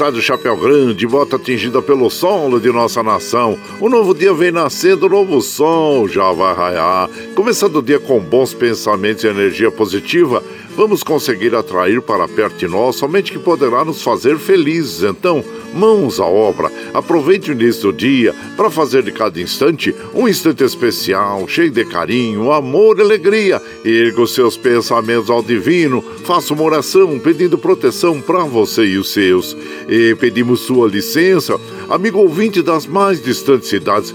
moçada do chapéu grande, volta atingida pelo solo de nossa nação. O novo dia vem nascendo, novo sol já vai raiar. Começando o dia com bons pensamentos e energia positiva, vamos conseguir atrair para perto de nós somente que poderá nos fazer felizes. Então, mãos à obra. Aproveite o início do dia para fazer de cada instante um instante especial, cheio de carinho, amor e alegria. Erga os seus pensamentos ao divino, faça uma oração pedindo proteção para você e os seus. E pedimos sua licença, amigo ouvinte das mais distantes cidades,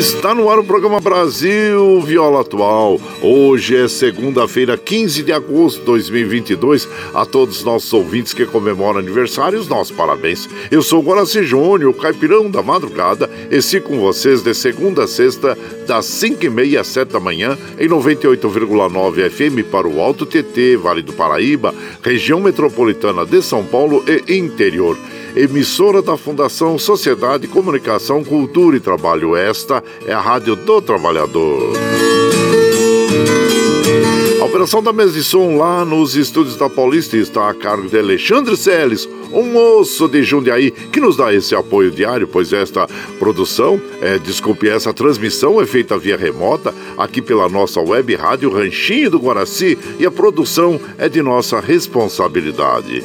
Está no ar o programa Brasil Viola Atual. Hoje é segunda-feira, 15 de agosto de 2022. A todos os nossos ouvintes que comemoram aniversários, nossos parabéns. Eu sou Guaraci Júnior, caipirão da madrugada, e com vocês de segunda a sexta, das 5h30 às 7 da manhã, em 98,9 FM para o Alto TT, Vale do Paraíba, região metropolitana de São Paulo e interior emissora da Fundação Sociedade, Comunicação, Cultura e Trabalho. Esta é a Rádio do Trabalhador. A operação da mesa de som lá nos estúdios da Paulista está a cargo de Alexandre Seles, um moço de Jundiaí que nos dá esse apoio diário, pois esta produção, é, desculpe, essa transmissão é feita via remota aqui pela nossa web rádio Ranchinho do Guaraci e a produção é de nossa responsabilidade.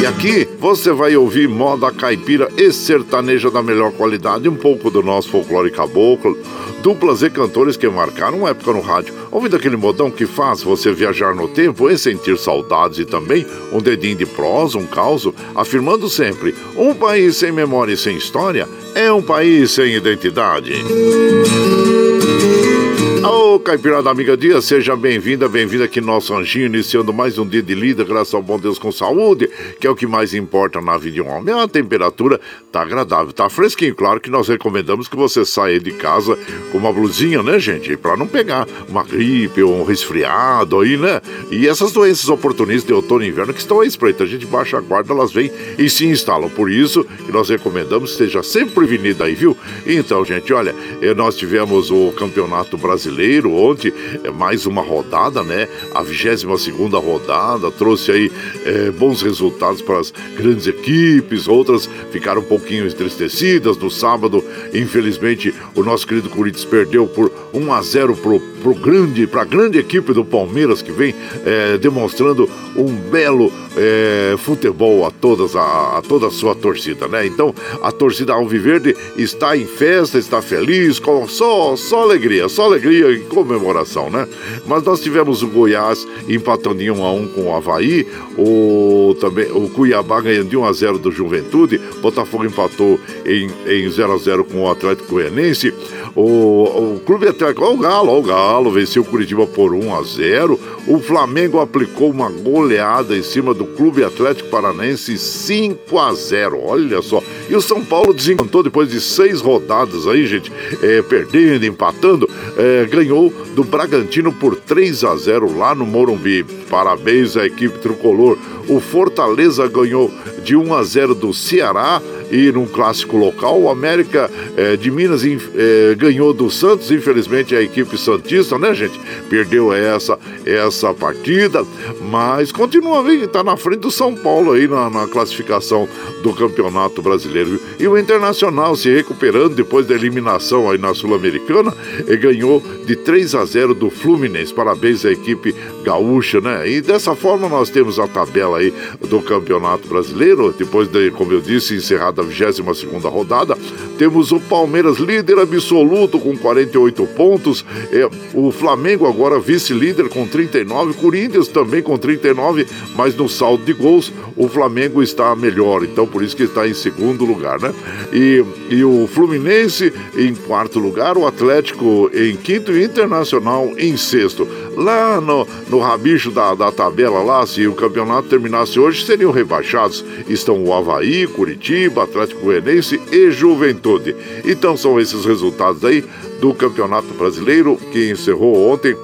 E aqui você vai ouvir moda caipira e sertaneja da melhor qualidade, um pouco do nosso folclore caboclo, duplas e cantores que marcaram uma época no rádio. Ouvindo aquele modão que faz você viajar no tempo e sentir saudades e também um dedinho de prosa, um caos, afirmando sempre: um país sem memória e sem história é um país sem identidade. Ô, Caipirada Amiga Dia, seja bem-vinda, bem-vinda aqui no nosso anjinho, iniciando mais um dia de lida, graças ao bom Deus com saúde, que é o que mais importa na vida de um homem. A temperatura tá agradável, tá fresquinho. Claro que nós recomendamos que você saia de casa com uma blusinha, né, gente? Pra não pegar uma gripe ou um resfriado aí, né? E essas doenças oportunistas de outono e inverno que estão aí espreita, a gente baixa a guarda, elas vêm e se instalam. Por isso que nós recomendamos que esteja sempre prevenida aí, viu? Então, gente, olha, eh, nós tivemos o Campeonato Brasileiro ontem, é mais uma rodada, né? A 22 segunda rodada, trouxe aí é, bons resultados para as grandes equipes, outras ficaram um pouquinho entristecidas. No sábado, infelizmente, o nosso querido Corinthians perdeu por 1 a 0 pro pro grande, para a grande equipe do Palmeiras que vem é, demonstrando um belo é, futebol a todas a, a, toda a sua torcida, né? Então a torcida Alviverde está em festa, está feliz, com só só alegria, só alegria e comemoração, né? Mas nós tivemos o Goiás empatando em 1 a 1 com o Havaí, o também o Cuiabá ganhando de 1 a 0 do Juventude, Botafogo empatou em, em 0 a 0 com o Atlético Goianense. O, o Clube Atlético, o Galo, o Galo venceu o Curitiba por 1 a 0. O Flamengo aplicou uma goleada em cima do Clube Atlético Paranense 5 a 0. Olha só. E o São Paulo desencantou depois de seis rodadas aí, gente, é, perdendo, empatando, é, ganhou do Bragantino por 3 a 0 lá no Morumbi. Parabéns à equipe tricolor. O Fortaleza ganhou de 1 a 0 do Ceará e num clássico local, o América é, de Minas é, ganhou do Santos, infelizmente a equipe Santista, né, gente? Perdeu essa, essa partida, mas continua bem, está na frente do São Paulo aí na, na classificação do Campeonato Brasileiro. E o Internacional se recuperando depois da eliminação aí na Sul-Americana, e ganhou de 3 a 0 do Fluminense. Parabéns à equipe gaúcha, né? E dessa forma nós temos a tabela aí do Campeonato Brasileiro, depois de, como eu disse, encerrada 22 rodada. Temos o Palmeiras líder absoluto com 48 pontos. É, o Flamengo agora vice-líder com 39. Corinthians também com 39. Mas no saldo de gols, o Flamengo está melhor. Então por isso que está em segundo lugar, né? E, e o Fluminense em quarto lugar. O Atlético em quinto e Internacional em sexto. Lá no, no rabicho da, da tabela lá, se o campeonato terminasse hoje, seriam rebaixados. Estão o Havaí, Curitiba, Atlético Goianense e Juventude. Então são esses resultados aí do Campeonato Brasileiro que encerrou ontem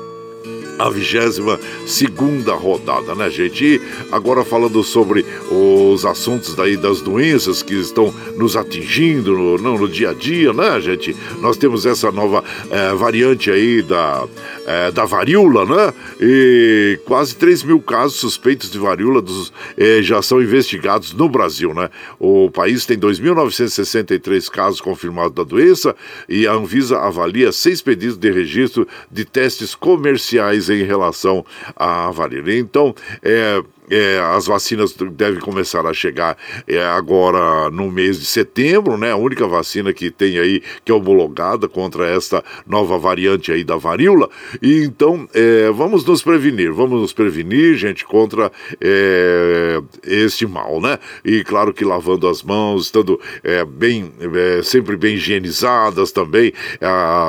a 22 segunda rodada, né, gente? E agora falando sobre os assuntos daí das doenças que estão nos atingindo no, no, no dia a dia, né, gente? Nós temos essa nova é, variante aí da, é, da varíola, né? E quase 3 mil casos suspeitos de varíola dos, é, já são investigados no Brasil, né? O país tem 2.963 casos confirmados da doença e a Anvisa avalia seis pedidos de registro de testes comerciais em relação à varíola. Então, é, é, as vacinas devem começar a chegar é, agora no mês de setembro, né? A única vacina que tem aí que é homologada contra esta nova variante aí da varíola. E então é, vamos nos prevenir, vamos nos prevenir, gente, contra é, este mal, né? E claro que lavando as mãos, estando é, bem, é, sempre bem higienizadas também,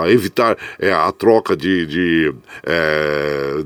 evitar a troca de, de,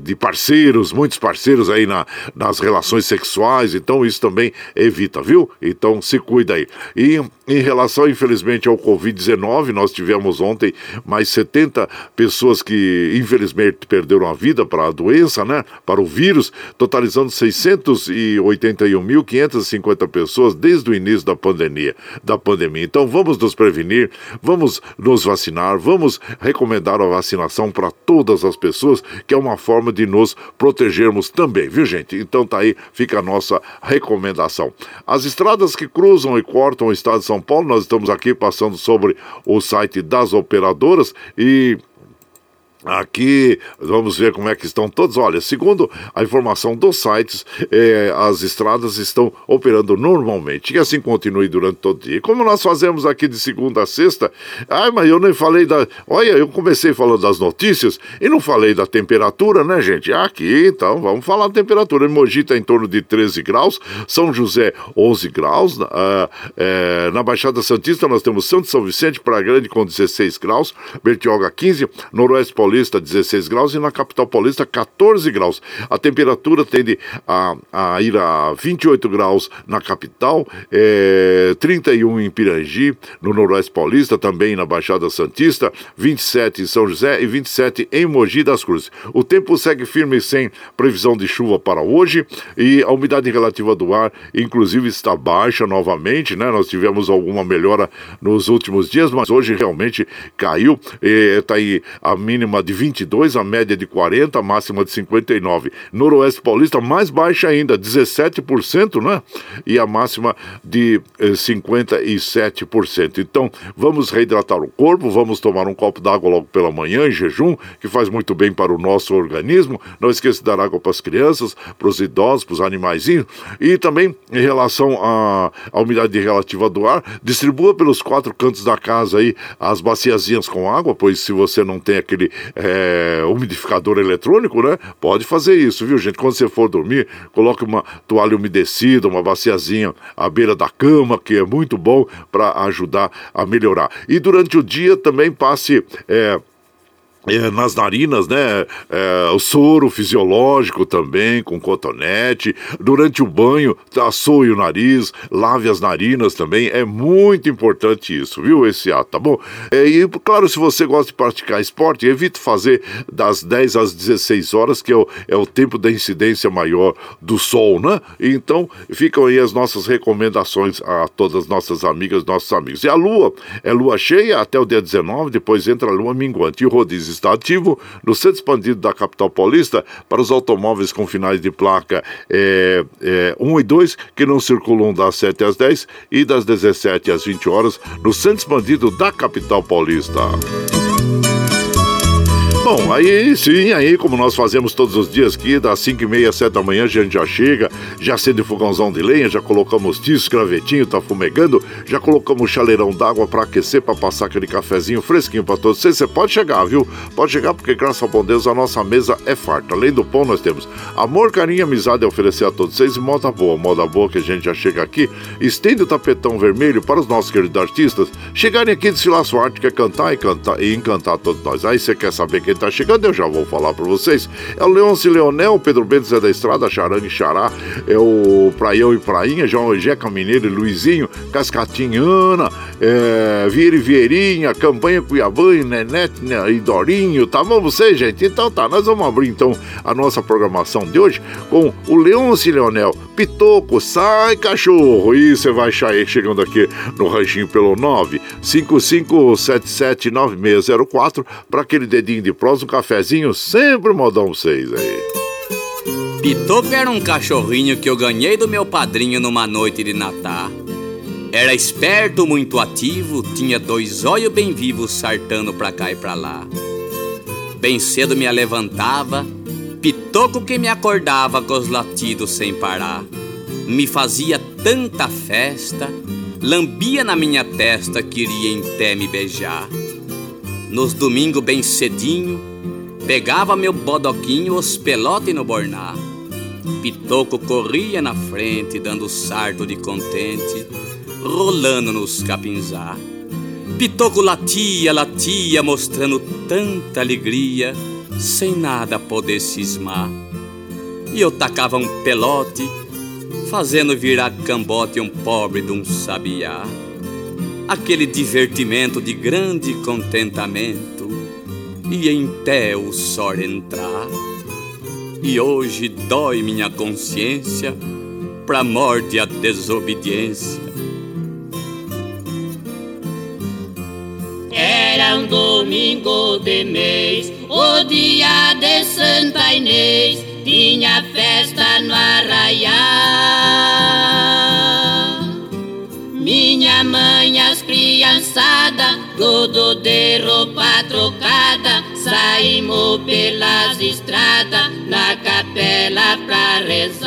de parceiros, muitos parceiros aí na, nas relações relações sexuais, então isso também evita, viu? Então se cuida aí. E em relação, infelizmente, ao Covid-19, nós tivemos ontem mais 70 pessoas que, infelizmente, perderam a vida para a doença, né? Para o vírus, totalizando 681.550 pessoas desde o início da pandemia. Da pandemia. Então vamos nos prevenir, vamos nos vacinar, vamos recomendar a vacinação para todas as pessoas, que é uma forma de nos protegermos também, viu, gente? Então tá aí fica a nossa recomendação. As estradas que cruzam e cortam o estado de São Paulo, nós estamos aqui passando sobre o site das operadoras e Aqui vamos ver como é que estão todos. Olha, segundo a informação dos sites, eh, as estradas estão operando normalmente. E assim continue durante todo o dia. Como nós fazemos aqui de segunda a sexta, ai, mas eu nem falei da. Olha, eu comecei falando das notícias e não falei da temperatura, né, gente? Aqui, então, vamos falar da temperatura. Em Mogi está em torno de 13 graus, São José, 11 graus. Uh, é, na Baixada Santista, nós temos Santo São Vicente, Praia Grande, com 16 graus, Bertioga, 15, Noroeste Paulista. Paulista 16 graus e na capital paulista 14 graus. A temperatura tende a, a ir a 28 graus na capital, é, 31 em Pirangi, no noroeste paulista, também na Baixada Santista, 27 em São José e 27 em Mogi das Cruzes. O tempo segue firme sem previsão de chuva para hoje e a umidade relativa do ar, inclusive, está baixa novamente, né? Nós tivemos alguma melhora nos últimos dias, mas hoje realmente caiu. Está aí a mínima de 22, a média de 40, a máxima de 59. Noroeste Paulista, mais baixa ainda, 17%, né? E a máxima de eh, 57%. Então, vamos reidratar o corpo, vamos tomar um copo d'água logo pela manhã, em jejum, que faz muito bem para o nosso organismo. Não esqueça de dar água para as crianças, para os idosos, para os animaizinhos. E também, em relação à, à umidade relativa do ar, distribua pelos quatro cantos da casa aí as baciazinhas com água, pois se você não tem aquele é, umidificador eletrônico, né? Pode fazer isso, viu, gente? Quando você for dormir, coloque uma toalha umedecida, uma baciazinha à beira da cama, que é muito bom para ajudar a melhorar. E durante o dia também passe. É, é, nas narinas, né? É, o soro fisiológico também, com cotonete. Durante o banho, assoe o nariz, lave as narinas também. É muito importante isso, viu? Esse ato, tá bom? É, e, claro, se você gosta de praticar esporte, evite fazer das 10 às 16 horas, que é o, é o tempo da incidência maior do sol, né? Então, ficam aí as nossas recomendações a todas as nossas amigas, nossos amigos. E a lua, é lua cheia até o dia 19, depois entra a lua minguante. E o rodízio está ativo no centro expandido da capital paulista para os automóveis com finais de placa é, é, 1 e 2 que não circulam das 7 às 10 e das 17 às 20 horas no centro expandido da capital paulista. Bom, aí sim, aí como nós fazemos todos os dias aqui, das 5 e meia, 7 da manhã, a gente já chega, já acende fogãozão de lenha, já colocamos tiço, gravetinho, tá fumegando, já colocamos chaleirão d'água para aquecer, para passar aquele cafezinho fresquinho para todos vocês. Você pode chegar, viu? Pode chegar porque, graças ao bom Deus, a nossa mesa é farta. Além do pão, nós temos amor, carinho e amizade a oferecer a todos vocês e moda boa. Moda boa que a gente já chega aqui, estende o tapetão vermelho para os nossos queridos artistas chegarem aqui de desfilar sua arte, quer cantar e cantar e encantar todos nós. Aí você quer saber quem tá chegando, eu já vou falar para vocês. É o Leôncio Leonel, Pedro Bento Zé da Estrada, Charangue Xará, é o Praião e Prainha, João Jeca Mineiro e Luizinho, Cascatinha Ana, é, Vieira e Vieirinha, Campanha Cuiabã, Nenete né, e Dorinho, tá bom vocês, gente? Então tá, nós vamos abrir então a nossa programação de hoje com o Leôncio Leonel, Pitoco, sai cachorro, e você vai chegando aqui no ranchinho pelo 955779604 para aquele dedinho de um cafezinho, sempre modão 6 aí. Pitoco era um cachorrinho que eu ganhei do meu padrinho numa noite de Natal. Era esperto, muito ativo, tinha dois olhos bem vivos sartando pra cá e pra lá. Bem cedo me levantava, pitoco que me acordava com os latidos sem parar. Me fazia tanta festa, lambia na minha testa, queria em pé me beijar. Nos domingos bem cedinho, pegava meu bodoquinho, os pelote no borná. Pitoco corria na frente, dando sarto de contente, rolando nos capinzá. Pitoco latia, latia, mostrando tanta alegria, sem nada poder cismar. E eu tacava um pelote, fazendo virar cambote um pobre de um sabiá. Aquele divertimento de grande contentamento, e em pé o sol entrar. E hoje dói minha consciência pra morte a desobediência. Era um domingo de mês, o dia de Santa Inês, tinha festa no arraial. Minha mãe, as criançada, tudo de roupa trocada, saímos pelas estradas, na capela pra rezar.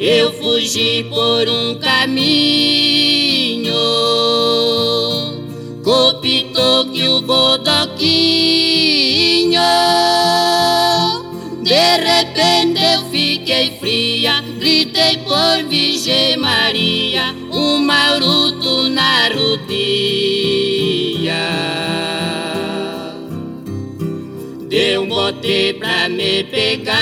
Eu fugi por um caminho, copitou que o bodoquinho. De repente eu fiquei por Virgem Maria, um maruto na rodia. Deu um bote pra me pegar.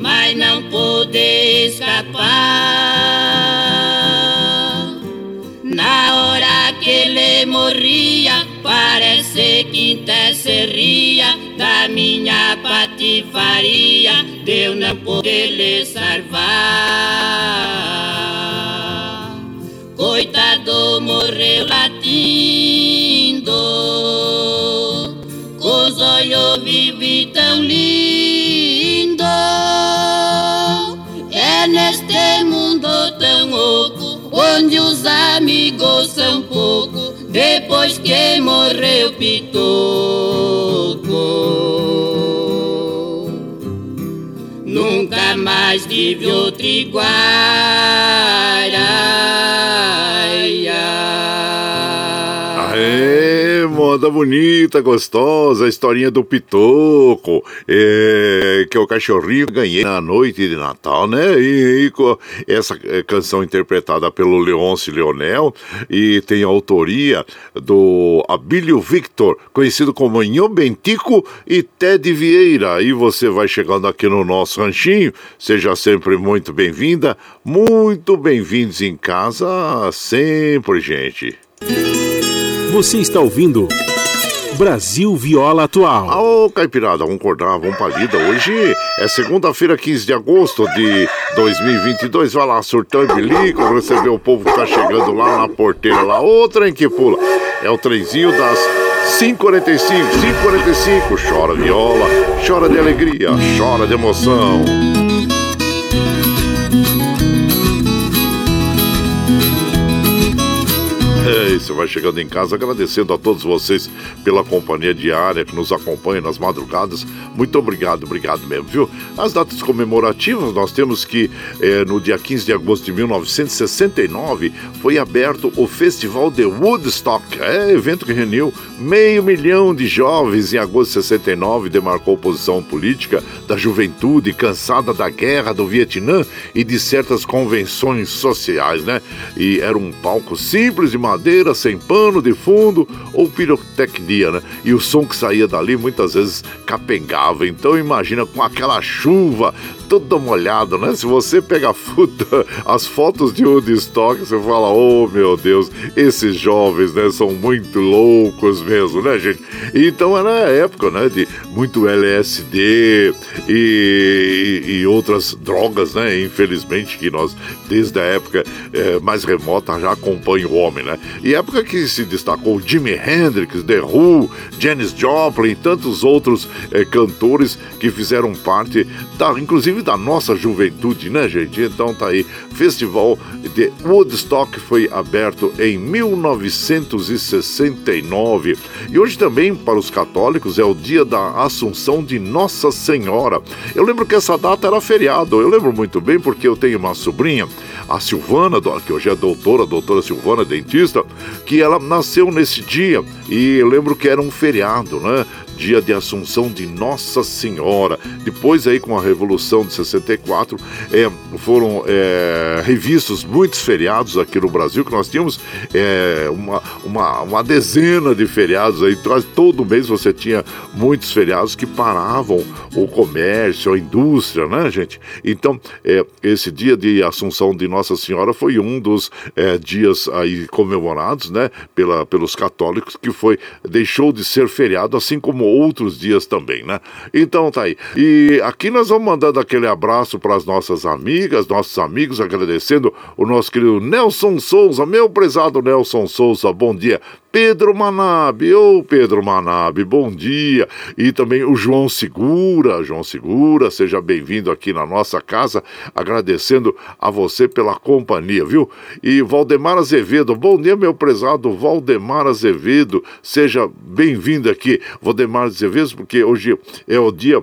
mas não pude escapar. Na hora que ele morria, parece que até da minha patifaria, de eu não poder lhe salvar. Pitoco. Nunca mais tive outro igual. Moda bonita, gostosa, a historinha do Pitoco, é, que é o cachorrinho que ganhei na noite de Natal, né? E, e essa é, canção interpretada pelo Leonce Leonel e tem a autoria do Abílio Victor, conhecido como Inho Bentico e Ted Vieira. E você vai chegando aqui no nosso ranchinho, seja sempre muito bem-vinda, muito bem-vindos em casa, sempre, gente. Você está ouvindo Brasil Viola Atual. Ô, Caipirada, vamos acordar, vamos pra lida. Hoje é segunda-feira, 15 de agosto de 2022. Vai lá, surtão e bilico, receber o povo que tá chegando lá na porteira lá. Ô, trem que pula. É o trenzinho das 5h45, 5h45. Chora viola, chora de alegria, chora de emoção. Isso, vai chegando em casa agradecendo a todos vocês pela companhia diária que nos acompanha nas madrugadas. Muito obrigado, obrigado mesmo, viu? As datas comemorativas, nós temos que eh, no dia 15 de agosto de 1969 foi aberto o Festival de Woodstock, é evento que reuniu meio milhão de jovens em agosto de 69, demarcou posição política da juventude cansada da guerra do Vietnã e de certas convenções sociais, né? E era um palco simples de madeira, sem pano de fundo ou pirotecnia, né? E o som que saía dali muitas vezes capengava. Então imagina com aquela chuva toda molhada, né? Se você pega as fotos de Woodstock, você fala, oh meu Deus, esses jovens, né, são muito loucos mesmo, né, gente? Então era a época, né, de muito LSD e, e, e outras drogas, né? Infelizmente que nós, desde a época é, mais remota, já acompanha o homem, né? E época que se destacou Jimi Hendrix, The Who, Janis Joplin e tantos outros é, cantores que fizeram parte da, inclusive da nossa juventude, né, gente? Então tá aí, Festival de Woodstock foi aberto em 1969. E hoje também, para os católicos, é o dia da Assunção de Nossa Senhora. Eu lembro que essa data era feriado, eu lembro muito bem porque eu tenho uma sobrinha, a Silvana, que hoje é doutora, doutora Silvana, dentista, que ela nasceu nesse dia e lembro que era um feriado, né? Dia de Assunção de Nossa Senhora. Depois aí com a Revolução de 64 é, foram é, revistos muitos feriados aqui no Brasil que nós tínhamos é, uma, uma, uma dezena de feriados aí todo mês você tinha muitos feriados que paravam o comércio, a indústria, né, gente? Então é, esse dia de Assunção de Nossa Senhora foi um dos é, dias aí comemorados, né, pela, pelos católicos que foi deixou de ser feriado assim como outros dias também, né? Então tá aí. E aqui nós vamos mandando aquele abraço para as nossas amigas, nossos amigos, agradecendo o nosso querido Nelson Souza, meu prezado Nelson Souza, bom dia. Pedro Manabe, ô Pedro Manabe, bom dia. E também o João Segura, João Segura, seja bem-vindo aqui na nossa casa, agradecendo a você pela companhia, viu? E Valdemar Azevedo, bom dia, meu prezado Valdemar Azevedo, seja bem-vindo aqui, Valdemar Azevedo, porque hoje é o dia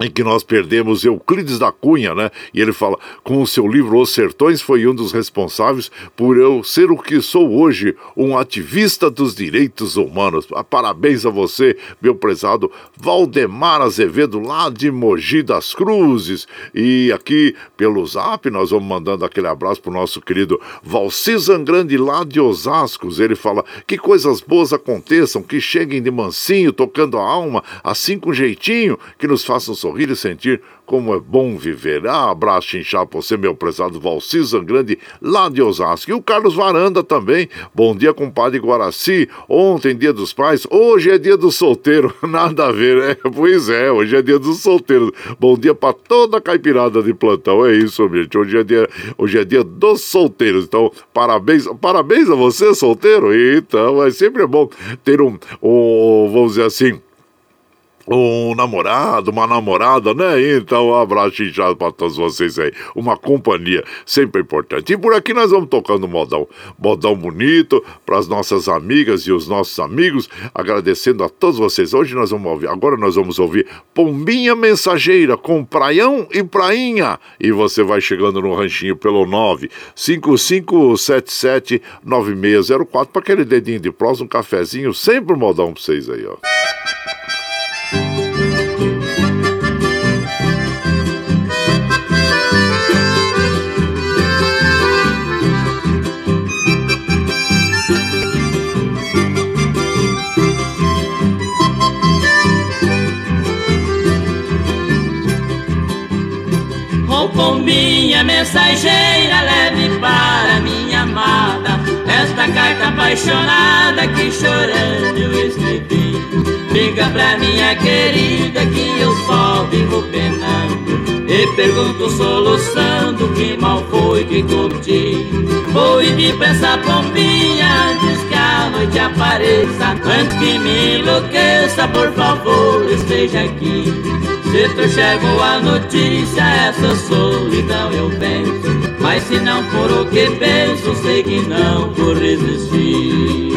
em que nós perdemos Euclides da Cunha, né? E ele fala: com o seu livro Os Sertões, foi um dos responsáveis por eu ser o que sou hoje, um ativista dos direitos humanos. Ah, parabéns a você, meu prezado Valdemar Azevedo, lá de Mogi das Cruzes. E aqui pelo zap, nós vamos mandando aquele abraço pro nosso querido Valci Zangrande, lá de Osascos. Ele fala: que coisas boas aconteçam, que cheguem de mansinho, tocando a alma, assim com jeitinho, que nos façam sorrir e sentir como é bom viver. Ah, abraço inchado pra você, meu prezado Valci Grande, lá de Osasco. E o Carlos Varanda também. Bom dia, compadre Guaraci. Ontem, dia dos pais, hoje é dia do solteiro. Nada a ver, né? Pois é, hoje é dia do solteiro. Bom dia pra toda a caipirada de plantão. É isso, gente. Hoje é dia, hoje é dia dos solteiros. Então, parabéns, parabéns a você, solteiro. Então, é sempre bom ter um, um vamos dizer assim, um namorado, uma namorada, né? Então, um abraço inchado para todos vocês aí. Uma companhia sempre importante. E por aqui nós vamos tocando modão, modão bonito para as nossas amigas e os nossos amigos, agradecendo a todos vocês. Hoje nós vamos ouvir, agora nós vamos ouvir Pombinha Mensageira com Praião e Prainha. E você vai chegando no ranchinho pelo 95577 9604 para aquele dedinho de prós, um cafezinho, sempre um modão para vocês aí, ó. Pombinha mensageira leve para minha amada esta carta apaixonada que chorando eu escrevi. Liga pra minha querida que eu só vivo penando e pergunto soluçando que mal foi que cometi. Vou ir pra essa pombinha antes que a noite apareça, antes que me enlouqueça, por favor esteja aqui. Se tu chegou a notícia, essa solidão eu penso. Mas se não for o que penso, sei que não vou resistir.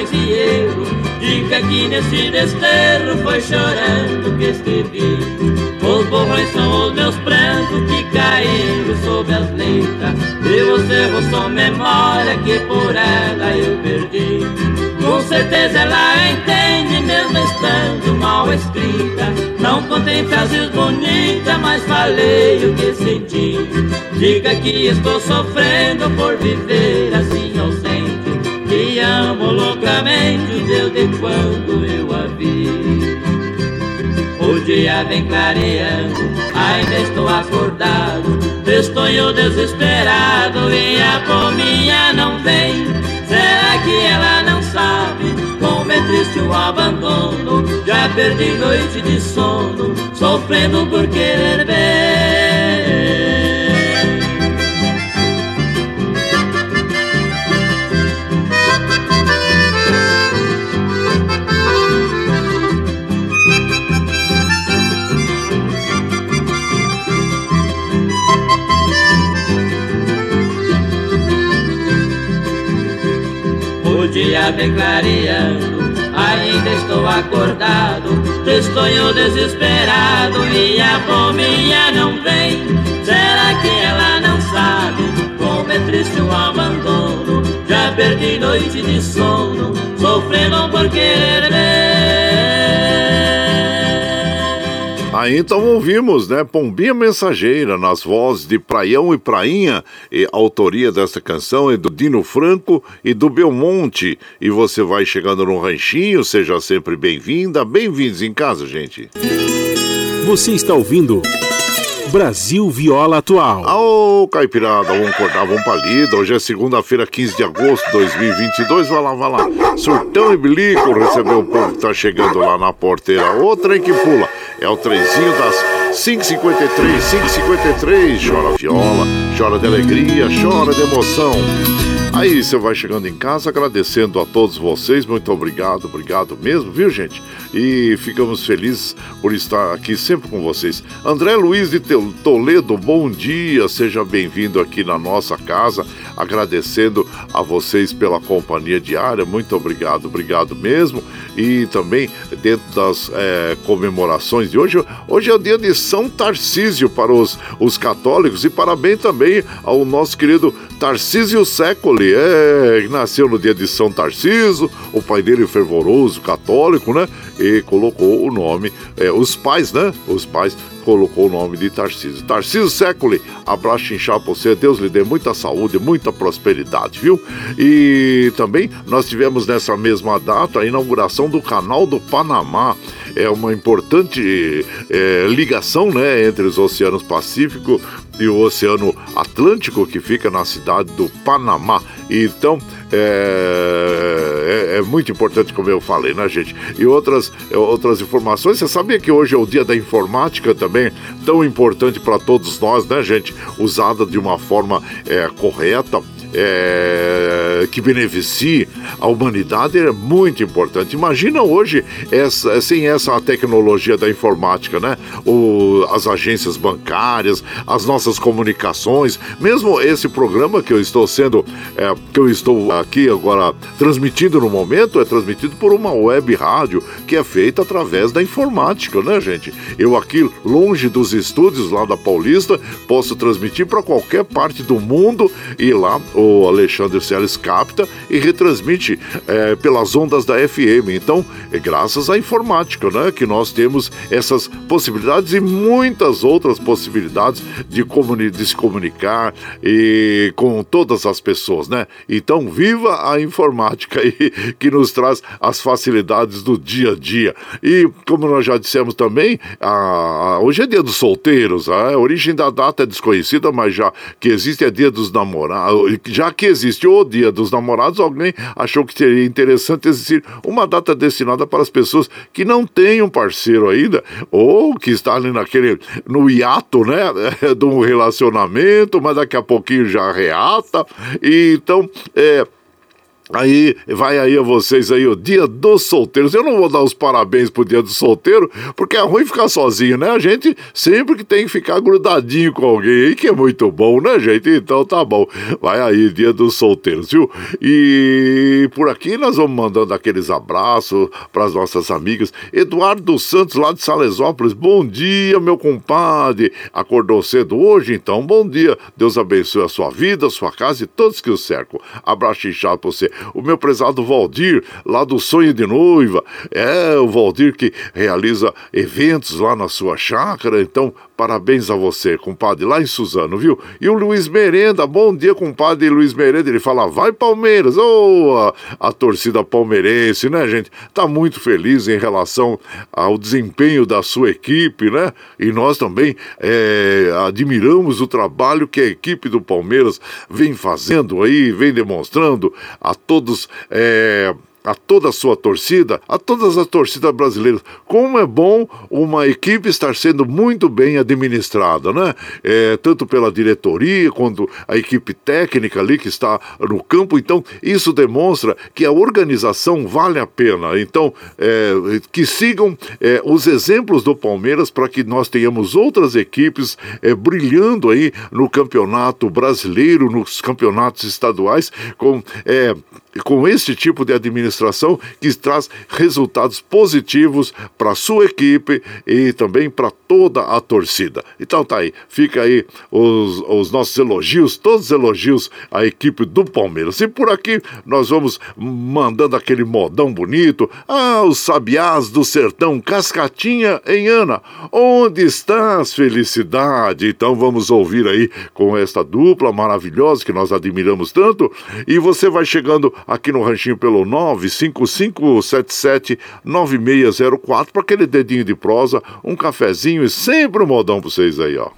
Erros Diga que nesse desterro foi chorando que escrevi. Os borrões são os meus prantos que caíram sobre as letras. E os erros são memória que por ela eu perdi. Com certeza ela entende mesmo estando mal escrita. Não contém frases bonitas, mas falei o que senti. Diga que estou sofrendo por viver assim amo loucamente desde quando eu a vi. O dia vem clareando, ainda estou acordado, estou desesperado e a pominha não vem. Será que ela não sabe como é triste o abandono? Já perdi noite de sono, sofrendo por querer ver. Dia clareando, ainda estou acordado, estou desesperado e a pominha não vem. Será que ela não sabe como é triste o abandono? Já perdi noite de sono, sofrendo por querer ver. Aí então ouvimos, né? Pombinha Mensageira, nas vozes de Praião e Prainha. E autoria dessa canção é do Dino Franco e do Belmonte. E você vai chegando no ranchinho, seja sempre bem-vinda. Bem-vindos em casa, gente. Você está ouvindo. Brasil Viola Atual. Ô, Caipirada, vamos acordar, vamos pra. Hoje é segunda-feira, 15 de agosto de 2022. Vai lá, vai lá. Surtão e bilico recebeu o povo que tá chegando lá na porteira. O trem que pula. É o trenzinho das 553, 553. Chora viola, chora de alegria, chora de emoção. Aí você vai chegando em casa agradecendo a todos vocês. Muito obrigado, obrigado mesmo, viu, gente? e ficamos felizes por estar aqui sempre com vocês. André Luiz de Toledo, bom dia, seja bem-vindo aqui na nossa casa, agradecendo a vocês pela companhia diária, muito obrigado, obrigado mesmo. E também dentro das é, comemorações de hoje, hoje é o dia de São Tarcísio para os, os católicos e parabéns também ao nosso querido Tarcísio Seculi, é, nasceu no dia de São Tarciso, o pai dele é fervoroso, católico, né? E colocou o nome, é, os pais, né? Os pais colocou o nome de Tarcísio. Tarcísio Seculi, abraço inchado pra você, Deus lhe dê muita saúde, muita prosperidade, viu? E também nós tivemos nessa mesma data a inauguração do Canal do Panamá. É uma importante é, ligação né, entre os oceanos Pacífico e o Oceano Atlântico, que fica na cidade do Panamá. Então, é, é, é, muito importante, como eu falei, né, gente? E outras, outras informações. Você sabia que hoje é o dia da informática também, tão importante para todos nós, né, gente? Usada de uma forma é, correta é, que beneficie a humanidade é muito importante. Imagina hoje essa, sem essa tecnologia da informática, né? O, as agências bancárias, as nossas comunicações, mesmo esse programa que eu estou sendo, é, que eu estou aqui agora transmitindo no momento, é transmitido por uma web rádio que é feita através da informática, né, gente? Eu aqui longe dos estúdios lá da Paulista posso transmitir para qualquer parte do mundo e lá o o Alexandre Celes capta e retransmite é, pelas ondas da FM. Então, é graças à informática, né, que nós temos essas possibilidades e muitas outras possibilidades de, de se comunicar e com todas as pessoas, né? Então, viva a informática aí que nos traz as facilidades do dia a dia. E como nós já dissemos também, a, a, hoje é dia dos solteiros, a origem da data é desconhecida, mas já que existe é dia dos namorados, já que existe o Dia dos Namorados, alguém achou que seria interessante existir uma data destinada para as pessoas que não têm um parceiro ainda, ou que está ali naquele, no hiato, né, de um relacionamento, mas daqui a pouquinho já reata. E, então, é Aí vai aí a vocês aí o dia dos solteiros. Eu não vou dar os parabéns pro dia do solteiro, porque é ruim ficar sozinho, né? A gente sempre que tem que ficar grudadinho com alguém aí, que é muito bom, né, gente? Então tá bom. Vai aí, dia dos solteiros, viu? E por aqui nós vamos mandando aqueles abraços para as nossas amigas. Eduardo Santos, lá de Salesópolis. Bom dia, meu compadre. Acordou cedo hoje? Então, bom dia. Deus abençoe a sua vida, a sua casa e todos que o cercam. Abraço inchado pra você o meu prezado Valdir, lá do Sonho de Noiva. É, o Valdir que realiza eventos lá na sua chácara. Então, parabéns a você, compadre, lá em Suzano, viu? E o Luiz Merenda, bom dia, compadre Luiz Merenda. Ele fala, vai Palmeiras, oh, a, a torcida palmeirense, né, gente? Tá muito feliz em relação ao desempenho da sua equipe, né? E nós também é, admiramos o trabalho que a equipe do Palmeiras vem fazendo aí, vem demonstrando a todos é, a toda a sua torcida, a todas as torcidas brasileiras. Como é bom uma equipe estar sendo muito bem administrada, né? É, tanto pela diretoria quanto a equipe técnica ali que está no campo. Então, isso demonstra que a organização vale a pena. Então, é, que sigam é, os exemplos do Palmeiras para que nós tenhamos outras equipes é, brilhando aí no campeonato brasileiro, nos campeonatos estaduais, com é, com esse tipo de administração que traz resultados positivos para a sua equipe e também para toda a torcida. Então tá aí, fica aí os, os nossos elogios, todos os elogios à equipe do Palmeiras. E por aqui nós vamos mandando aquele modão bonito. Ah, os sabiás do sertão, Cascatinha em Ana. Onde estás, felicidade? Então vamos ouvir aí com esta dupla maravilhosa que nós admiramos tanto. E você vai chegando aqui no ranchinho pelo 955779604 para aquele dedinho de prosa, um cafezinho e sempre um modão para vocês aí, ó.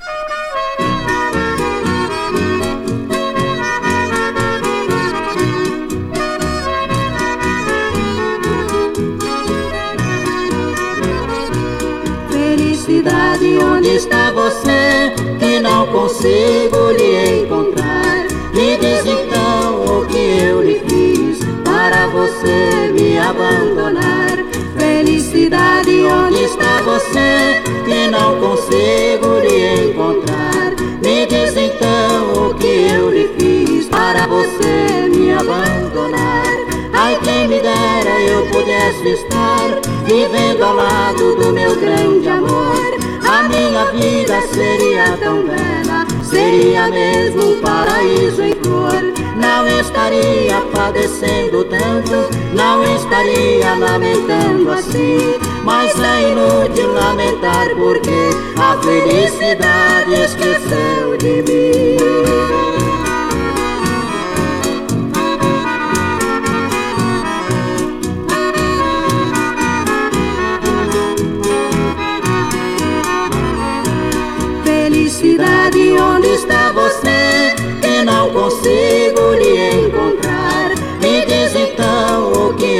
Felicidade, onde está você? Que não consigo lhe encontrar. Me diz então o que eu lhe para você me abandonar. Felicidade, onde está você? Que não consigo lhe encontrar. Me diz então o que eu lhe fiz para você pudesse estar vivendo ao lado do meu grande amor. A minha vida seria tão bela, seria mesmo um paraíso em. Na não estaria padecendo tanto, não estaria lamentando assim. Mas é inútil lamentar porque a felicidade esqueceu de mim.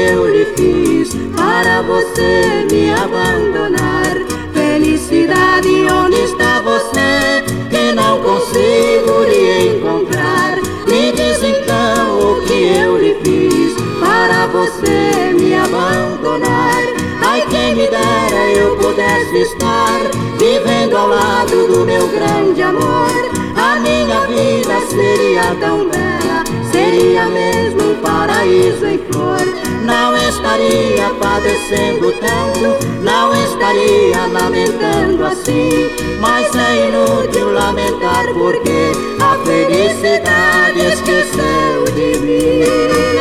Eu lhe fiz para você me abandonar. Felicidade, onde está você? Que não consigo lhe encontrar. Me diz então o que eu lhe fiz para você me abandonar. Ai, quem me dera eu pudesse estar vivendo ao lado do meu grande amor. A minha vida seria tão bela, seria mesmo um paraíso em flor. Não estaria padecendo tanto, não estaria lamentando assim. Mas é inútil lamentar porque a felicidade esqueceu de mim.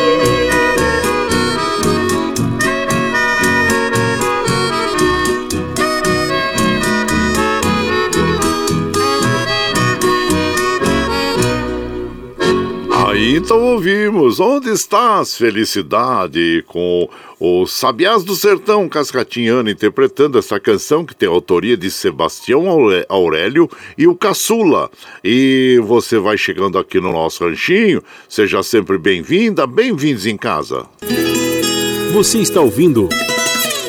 Então ouvimos Onde Estás, Felicidade, com os Sabiás do Sertão Cascatinhano interpretando essa canção que tem autoria de Sebastião Aurélio e o Caçula. E você vai chegando aqui no nosso ranchinho, seja sempre bem-vinda, bem-vindos em casa. Você está ouvindo.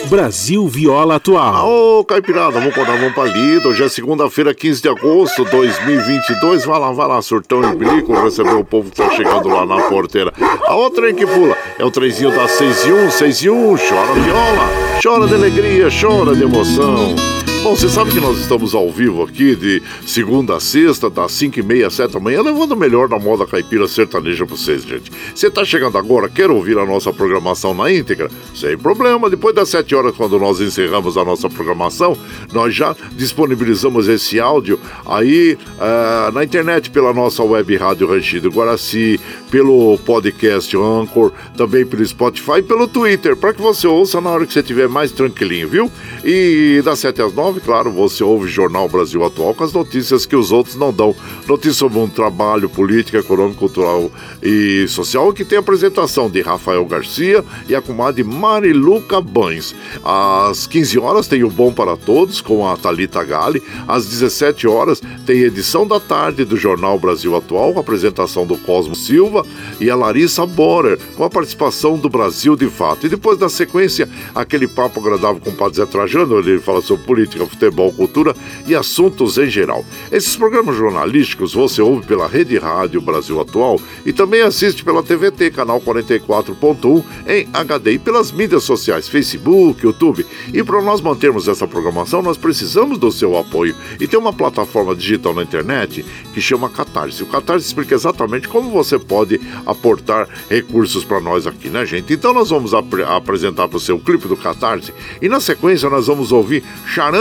Brasil Viola Atual. Ô, oh, Caipirada, vamos acordar, vamos pra lida. Hoje é segunda-feira, 15 de agosto de 2022. Vai lá, vai lá, surtão e bico, receber o povo que tá chegando lá na porteira. A outra que pula é o trenzinho da 6 e 1, 6 e 1. Chora viola, chora de alegria, chora de emoção. Bom, você sabe que nós estamos ao vivo aqui de segunda a sexta, das 5 e meia, 7 da manhã, levando o melhor da moda caipira sertaneja pra vocês, gente. Você tá chegando agora, quer ouvir a nossa programação na íntegra? Sem problema, depois das 7 horas, quando nós encerramos a nossa programação, nós já disponibilizamos esse áudio aí uh, na internet pela nossa web rádio Ranchido Guaraci, pelo podcast Anchor, também pelo Spotify e pelo Twitter, para que você ouça na hora que você estiver mais tranquilinho, viu? E das 7 às 9, claro, você ouve Jornal Brasil Atual com as notícias que os outros não dão. Notícias sobre um trabalho, política, econômico, cultural e social, que tem a apresentação de Rafael Garcia e a comadre Mariluca Bães. Às 15 horas tem o Bom para Todos com a Talita Gale. Às 17 horas tem edição da tarde do Jornal Brasil Atual, com a apresentação do Cosmo Silva e a Larissa Borer, com a participação do Brasil de Fato. E depois da sequência, aquele papo agradável com o Padre Zé Trajano, ele fala sobre política, futebol, cultura e assuntos em geral. Esses programas jornalísticos você ouve pela Rede Rádio Brasil Atual e também assiste pela TVT, canal 44.1 em HD e pelas mídias sociais, Facebook, YouTube. E para nós mantermos essa programação, nós precisamos do seu apoio. E tem uma plataforma digital na internet que chama Catarse. O Catarse explica exatamente como você pode aportar recursos para nós aqui, né, gente? Então nós vamos ap apresentar para o seu clipe do Catarse e na sequência nós vamos ouvir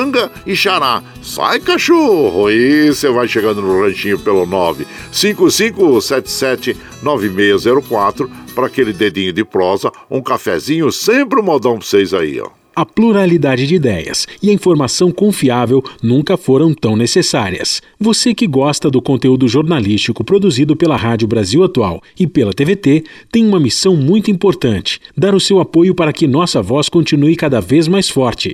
Charanga e Xará. Sai, cachorro! E você vai chegando no ranchinho pelo 955779604 para aquele dedinho de prosa, um cafezinho, sempre um modão para vocês aí, ó. A pluralidade de ideias e a informação confiável nunca foram tão necessárias. Você que gosta do conteúdo jornalístico produzido pela Rádio Brasil Atual e pela TVT tem uma missão muito importante: dar o seu apoio para que nossa voz continue cada vez mais forte.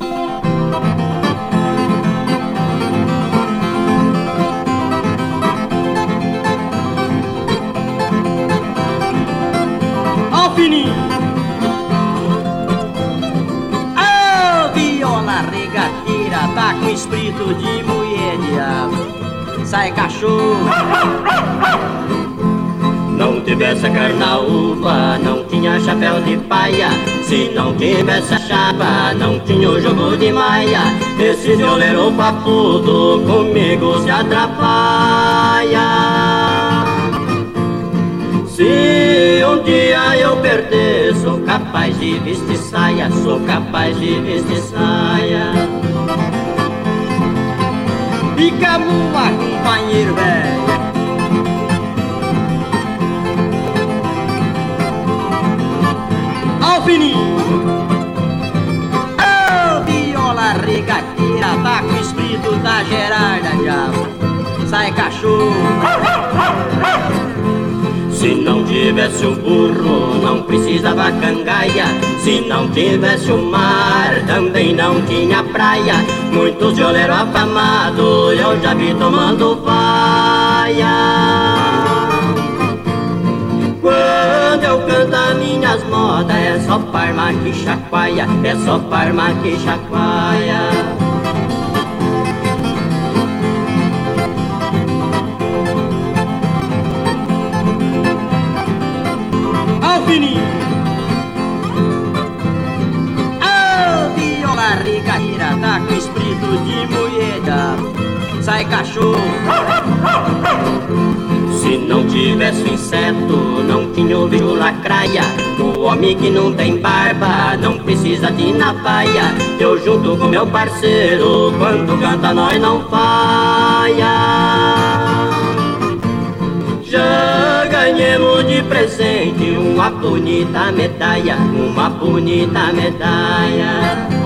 Espírito de mulher diabo. Sai cachorro. Não tivesse a carnaúva, não tinha chapéu de paia. Se não tivesse a chapa, não tinha o jogo de maia. Esse violeiro papudo comigo se atrapalha. Se um dia eu perder, sou capaz de vestir saia, sou capaz de vestir saia. Fica boa, companheiro velho. Alfininho. Oh, viola regateira, tá com o espírito da Gerarda, diabo. Sai cachorro. Se não tivesse o burro, não precisava cangaia. Se não tivesse o mar, também não tinha praia. Muitos violeiros afamados eu já vi tomando vaia. Quando eu canto minhas modas, é só parma que chacoalha, é só parma que chacoalha. Sai cachorro. Se não tivesse o inseto, não tinha o bicho lacraia. O homem que não tem barba, não precisa de navalha. Eu junto com meu parceiro, quando canta nós não falha. Já ganhamos de presente uma bonita medalha, uma bonita medalha.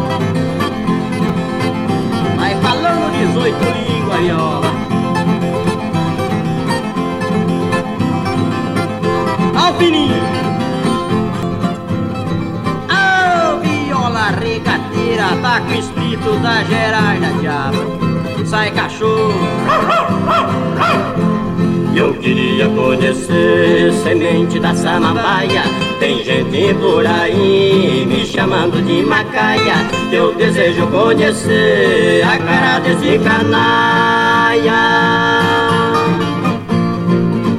18 línguas aí, ó. Alpininho. Oh, viola regateira, tá com o espírito da Gerarda, diabo. Sai cachorro. Eu queria conhecer semente da samambaia. Tem gente por aí me chamando de macaia. Eu desejo conhecer a cara desse canalha.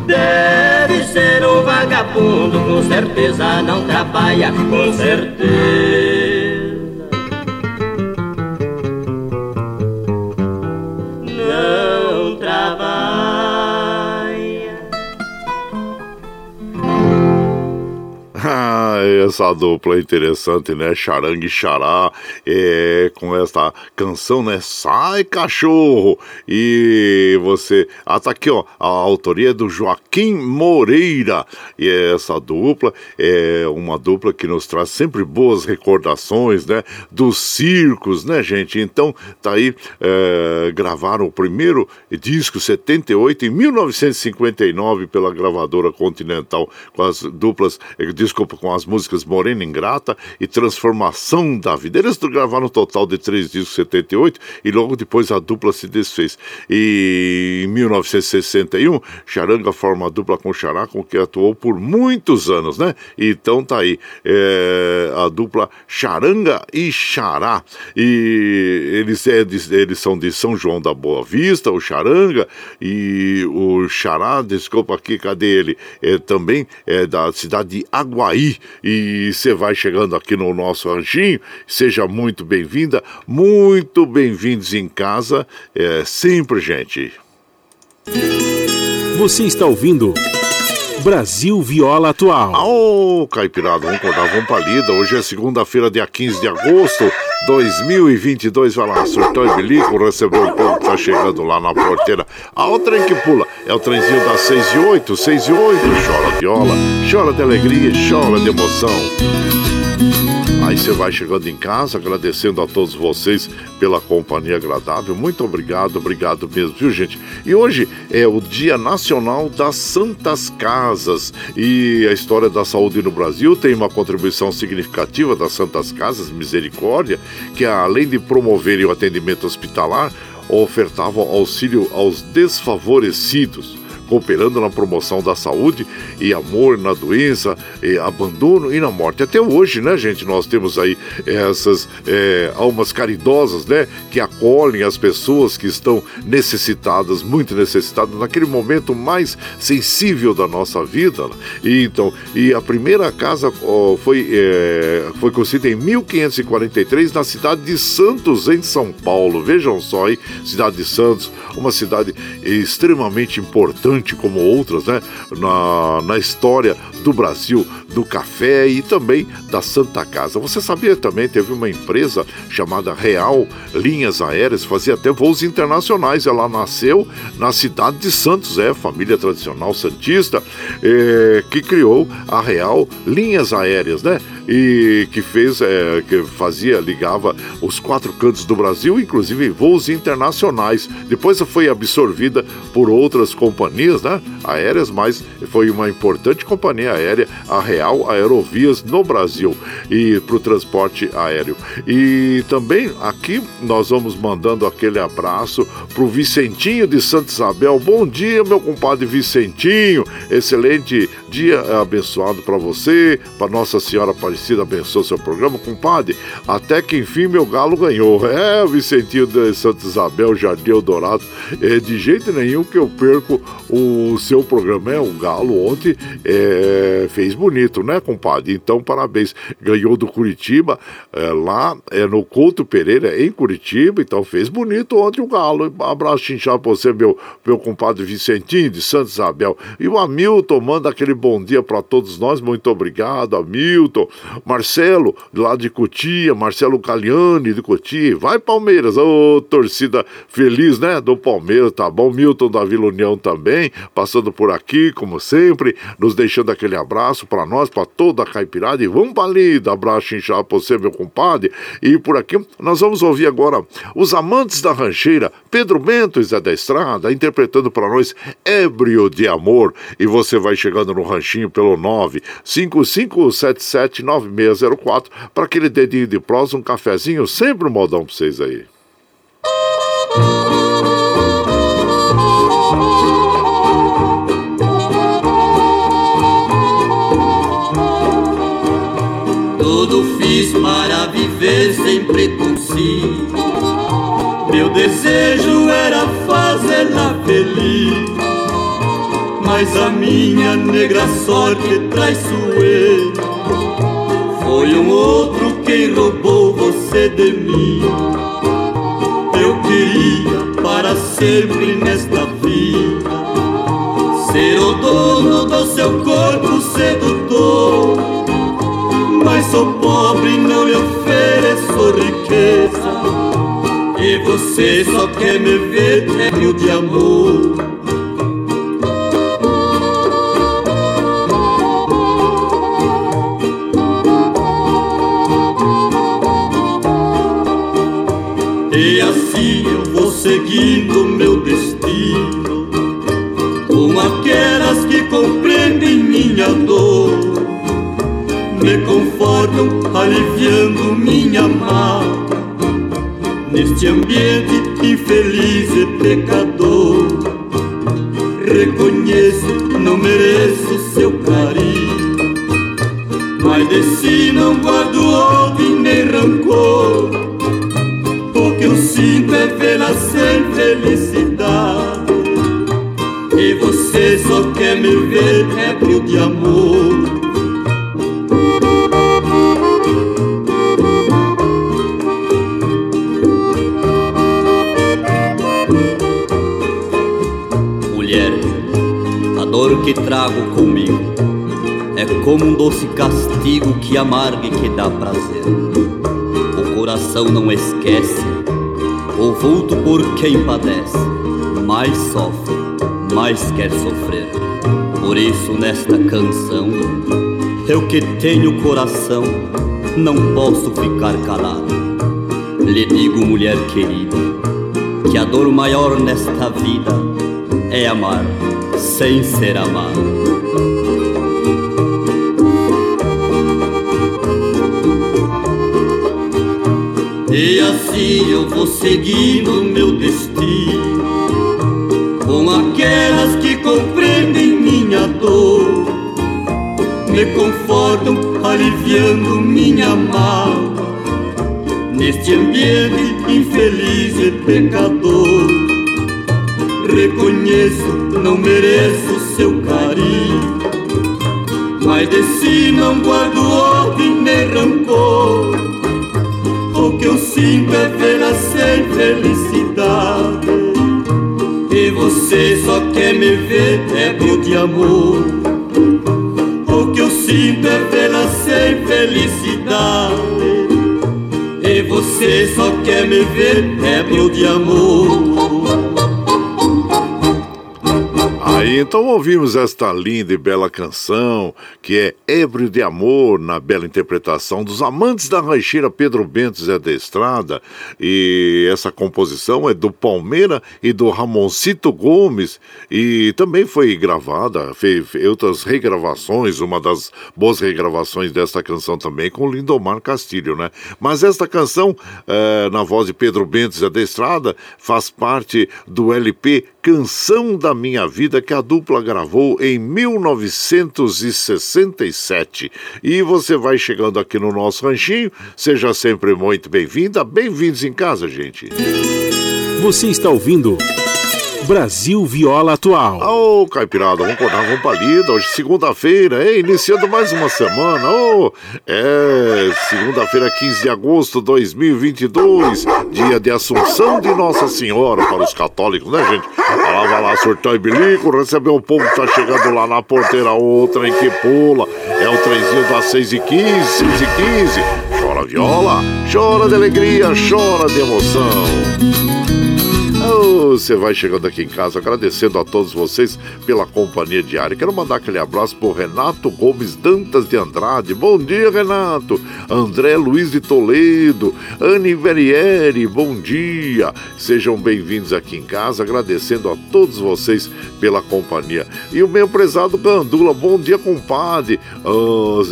Deve ser um vagabundo, com certeza não trabalha, com certeza. Essa dupla é interessante, né? Charangue Xará, é, com essa canção, né? Sai cachorro! E você. Ah, tá aqui, ó. A autoria é do Joaquim Moreira. E essa dupla é uma dupla que nos traz sempre boas recordações, né? Dos circos, né, gente? Então, tá aí. É, gravaram o primeiro disco, 78, em 1959, pela gravadora Continental, com as duplas. eh, Desculpa, com as músicas Morena Ingrata e Transformação da Vida. Eles gravaram um total de três discos, 78, e logo depois a dupla se desfez. E em 1961, Charanga forma a dupla com Xará, com que atuou por muitos anos, né? Então tá aí, é, a dupla Charanga e Xará. E eles, é de- eles são de São João da Boa Vista, o Charanga, e o Xará, desculpa aqui, cadê ele? É, também é da cidade de Aguaí. E você vai chegando aqui no nosso ranchinho, seja muito bem-vinda, muito bem-vindos em casa, é, sempre, gente. Você está ouvindo Brasil Viola Atual. Ô, Caipirada, vamos acordar, vamos pra lida. Hoje é segunda-feira, dia 15 de agosto 2022. Vai lá, surtou e bilico, recebeu o povo que tá chegando lá na porteira. Ah, trem que pula. É o trenzinho das 6 e 8, 6 e 8. Chora viola, chora de alegria, chora de emoção. Aí você vai chegando em casa, agradecendo a todos vocês pela companhia agradável. Muito obrigado, obrigado mesmo, viu, gente? E hoje é o Dia Nacional das Santas Casas. E a história da saúde no Brasil tem uma contribuição significativa das Santas Casas Misericórdia, que além de promoverem o atendimento hospitalar, ofertavam auxílio aos desfavorecidos cooperando na promoção da saúde e amor na doença, e abandono e na morte. Até hoje, né, gente, nós temos aí essas é, almas caridosas, né, que acolhem as pessoas que estão necessitadas, muito necessitadas, naquele momento mais sensível da nossa vida. Né? E, então, e a primeira casa ó, foi, é, foi construída em 1543 na cidade de Santos, em São Paulo. Vejam só aí, cidade de Santos, uma cidade extremamente importante como outras, né, na, na história do Brasil, do café e também da Santa Casa. Você sabia também, teve uma empresa chamada Real Linhas Aéreas, fazia até voos internacionais. Ela nasceu na cidade de Santos, é, família tradicional santista, é, que criou a Real Linhas Aéreas, né? E que fez, é, que fazia, ligava os quatro cantos do Brasil, inclusive voos internacionais. Depois foi absorvida por outras companhias né, aéreas, mas foi uma importante companhia aérea, a Real Aerovias no Brasil, e para o transporte aéreo. E também aqui nós vamos mandando aquele abraço para o Vicentinho de Santa Isabel. Bom dia, meu compadre Vicentinho. Excelente dia abençoado para você, para Nossa Senhora Aparecida abençoe seu programa, compadre. Até que enfim meu galo ganhou. É, Vicentinho de Santa Isabel, Jardim Eldorado. É, de jeito nenhum que eu perco o seu programa. É, o galo ontem é, fez bonito, né, compadre? Então, parabéns. Ganhou do Curitiba, é, lá é, no Couto Pereira, em Curitiba. Então, fez bonito ontem o galo. Abraço chinchado pra você, meu, meu compadre Vicentinho de Santa Isabel. E o Hamilton manda aquele bom dia para todos nós. Muito obrigado, Hamilton. Marcelo, lá de Cotia, Marcelo Caliani de Cotia. Vai, Palmeiras. Ô, oh, torcida feliz, né? Do Palmeiras, tá bom? Milton da Vila União também, passando por aqui, como sempre, nos deixando aquele abraço para nós, para toda a caipirada. E vamos lida. Abraço inchado pra você, meu compadre. E por aqui, nós vamos ouvir agora os amantes da rancheira, Pedro Bento e Zé da Estrada, interpretando para nós Ébrio de Amor. E você vai chegando no ranchinho pelo 955779604 para aquele dedinho de prosa, um cafezinho, sempre um modão para vocês aí. Tudo fiz para viver sem preconceito. Meu desejo era fazê-la feliz mas a minha negra sorte traiçoeira Foi um outro quem roubou você de mim. Eu queria para sempre nesta vida Ser o dono do seu corpo sedutor. Mas sou pobre e não lhe ofereço riqueza. E você só quer me ver tédio de amor E assim eu vou seguindo meu destino. Com aquelas que compreendem minha dor. Me confortam aliviando minha mágoa. Neste ambiente infeliz e pecador. Reconheço, não mereço seu carinho. Mas de si não guardo sinto é vê-la sem felicidade. E você só quer me ver ébrio de amor. Mulher, a dor que trago comigo É como um doce castigo que amarga e que dá prazer. O coração não esquece o vulto por quem padece, mais sofre, mais quer sofrer. Por isso, nesta canção, eu que tenho coração, não posso ficar calado. Lhe digo, mulher querida, que a dor maior nesta vida é amar sem ser amado. E assim eu vou seguindo meu destino Com aquelas que compreendem minha dor, me confortam aliviando minha mágoa. Neste ambiente infeliz e pecador, reconheço, não mereço seu carinho. Mas de si não guardo felicidade. E você só quer me ver ébrio de amor. O que eu sinto é vê-la sem felicidade. E você só quer me ver ébrio de amor. Aí então ouvimos esta linda e bela canção, que é Ébrio de Amor, na bela interpretação dos amantes da rancheira Pedro Bento Zé da Estrada. E essa composição é do Palmeira e do Ramoncito Gomes. E também foi gravada, fez, outras regravações, uma das boas regravações desta canção também com Lindomar Castilho, né? Mas esta canção, é, na voz de Pedro Bento Zé da Estrada, faz parte do LP Canção da Minha Vida que a dupla gravou em 1967. E você vai chegando aqui no nosso ranchinho, seja sempre muito bem-vinda, bem-vindos em casa, gente. Você está ouvindo. Brasil Viola Atual. Ô, oh, Caipirada, vamos acordar, vamos pra lida. Hoje, segunda-feira, hein? Iniciando mais uma semana. Ô, oh, é, segunda-feira, 15 de agosto de 2022, dia de Assunção de Nossa Senhora para os católicos, né, gente? Vai lá, vai lá, surtão e bilico, receber o povo que tá chegando lá na porteira, outra em que pula. É o trenzinho das 6 e 15, 6 e 15. Chora viola, chora de alegria, chora de emoção. Você vai chegando aqui em casa agradecendo a todos vocês pela companhia diária. Quero mandar aquele abraço pro Renato Gomes Dantas de Andrade. Bom dia, Renato. André Luiz de Toledo. Anne Verieri, bom dia. Sejam bem-vindos aqui em casa, agradecendo a todos vocês pela companhia. E o meu prezado Gandula, bom dia, compadre.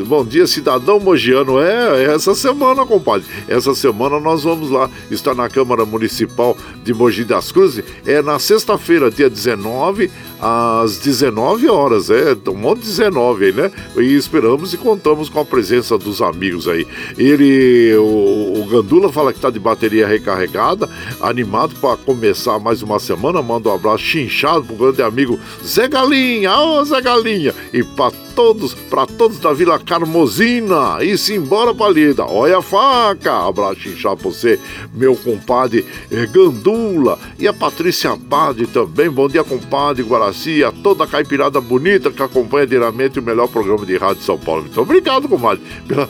Bom dia, cidadão mogiano. É, é essa semana, compadre. Essa semana nós vamos lá estar na Câmara Municipal de Mogi das Cruzes é na sexta-feira, dia 19, às 19 horas, é um monte de 19 aí, né? E esperamos e contamos com a presença dos amigos aí. Ele, o, o Gandula fala que tá de bateria recarregada, animado para começar mais uma semana. Manda um abraço chinchado pro grande amigo Zé Galinha, ô Zé Galinha, e para todos, para todos da Vila Carmosina, e se embora pra lida. Olha a faca, abraço chinchado pra você, meu compadre eh, Gandula, e a Patrícia Pade também. Bom dia, compadre Guaraci a toda a caipirada bonita que acompanha diariamente o melhor programa de rádio de São Paulo. Muito obrigado, comadre, pela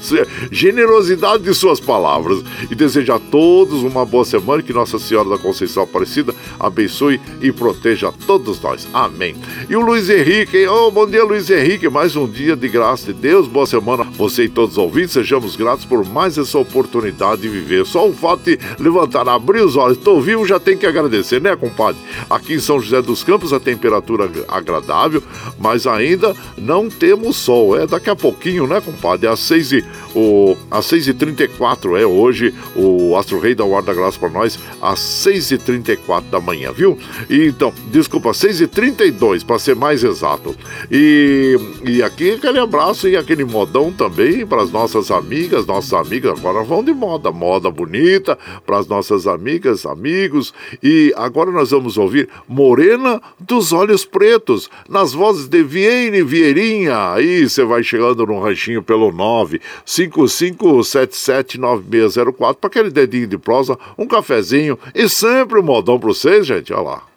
generosidade de suas palavras. E desejo a todos uma boa semana que Nossa Senhora da Conceição Aparecida abençoe e proteja todos nós. Amém. E o Luiz Henrique, oh, bom dia, Luiz Henrique. Mais um dia de graça de Deus. Boa semana. Você e todos os ouvintes, sejamos gratos por mais essa oportunidade de viver. Só o fato de levantar, abrir os olhos, estou vivo, já tem que agradecer, né, compadre? Aqui em São José dos Campos, a temperatura agradável, mas ainda não temos sol. É daqui a pouquinho, né, compadre? Às 6 e, o, às 6h34 é hoje o Astro Rei da Guarda Graça para nós, às 6h34 da manhã, viu? E, então, desculpa, 6h32 para ser mais exato. E, e aqui aquele abraço e aquele modão também para as nossas amigas, nossas amigas agora vão de moda, moda bonita para as nossas amigas, amigos. E agora nós vamos ouvir Morena dos Olhos Pretos, nas vozes de Viene Vieirinha. Aí você vai chegando no ranchinho pelo 955779604 para aquele dedinho de prosa, um cafezinho e sempre um modão para vocês, gente. Olha lá.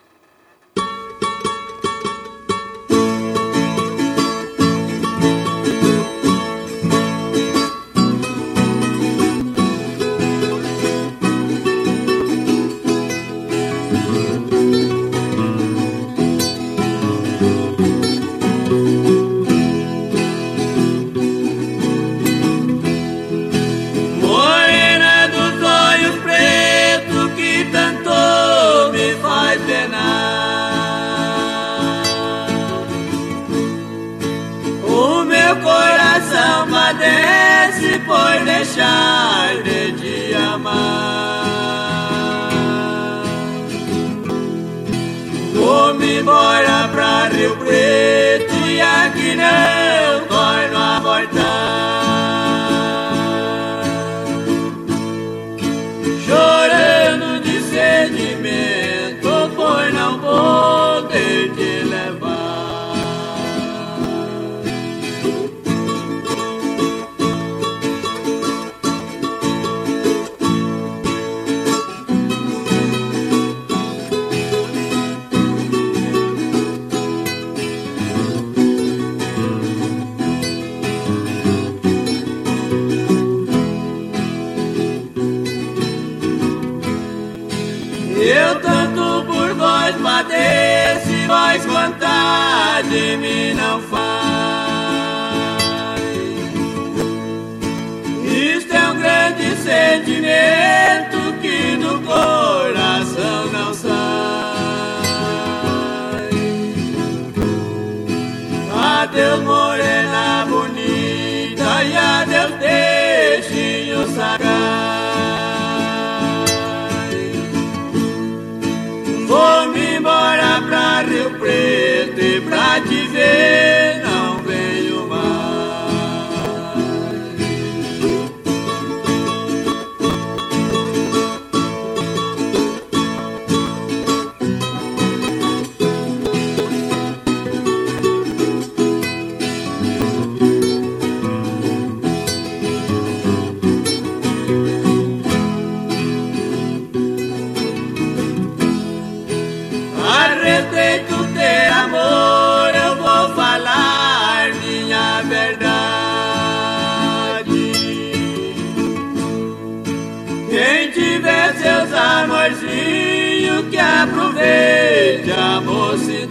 Amorzinhos, que aproveite a mocidade.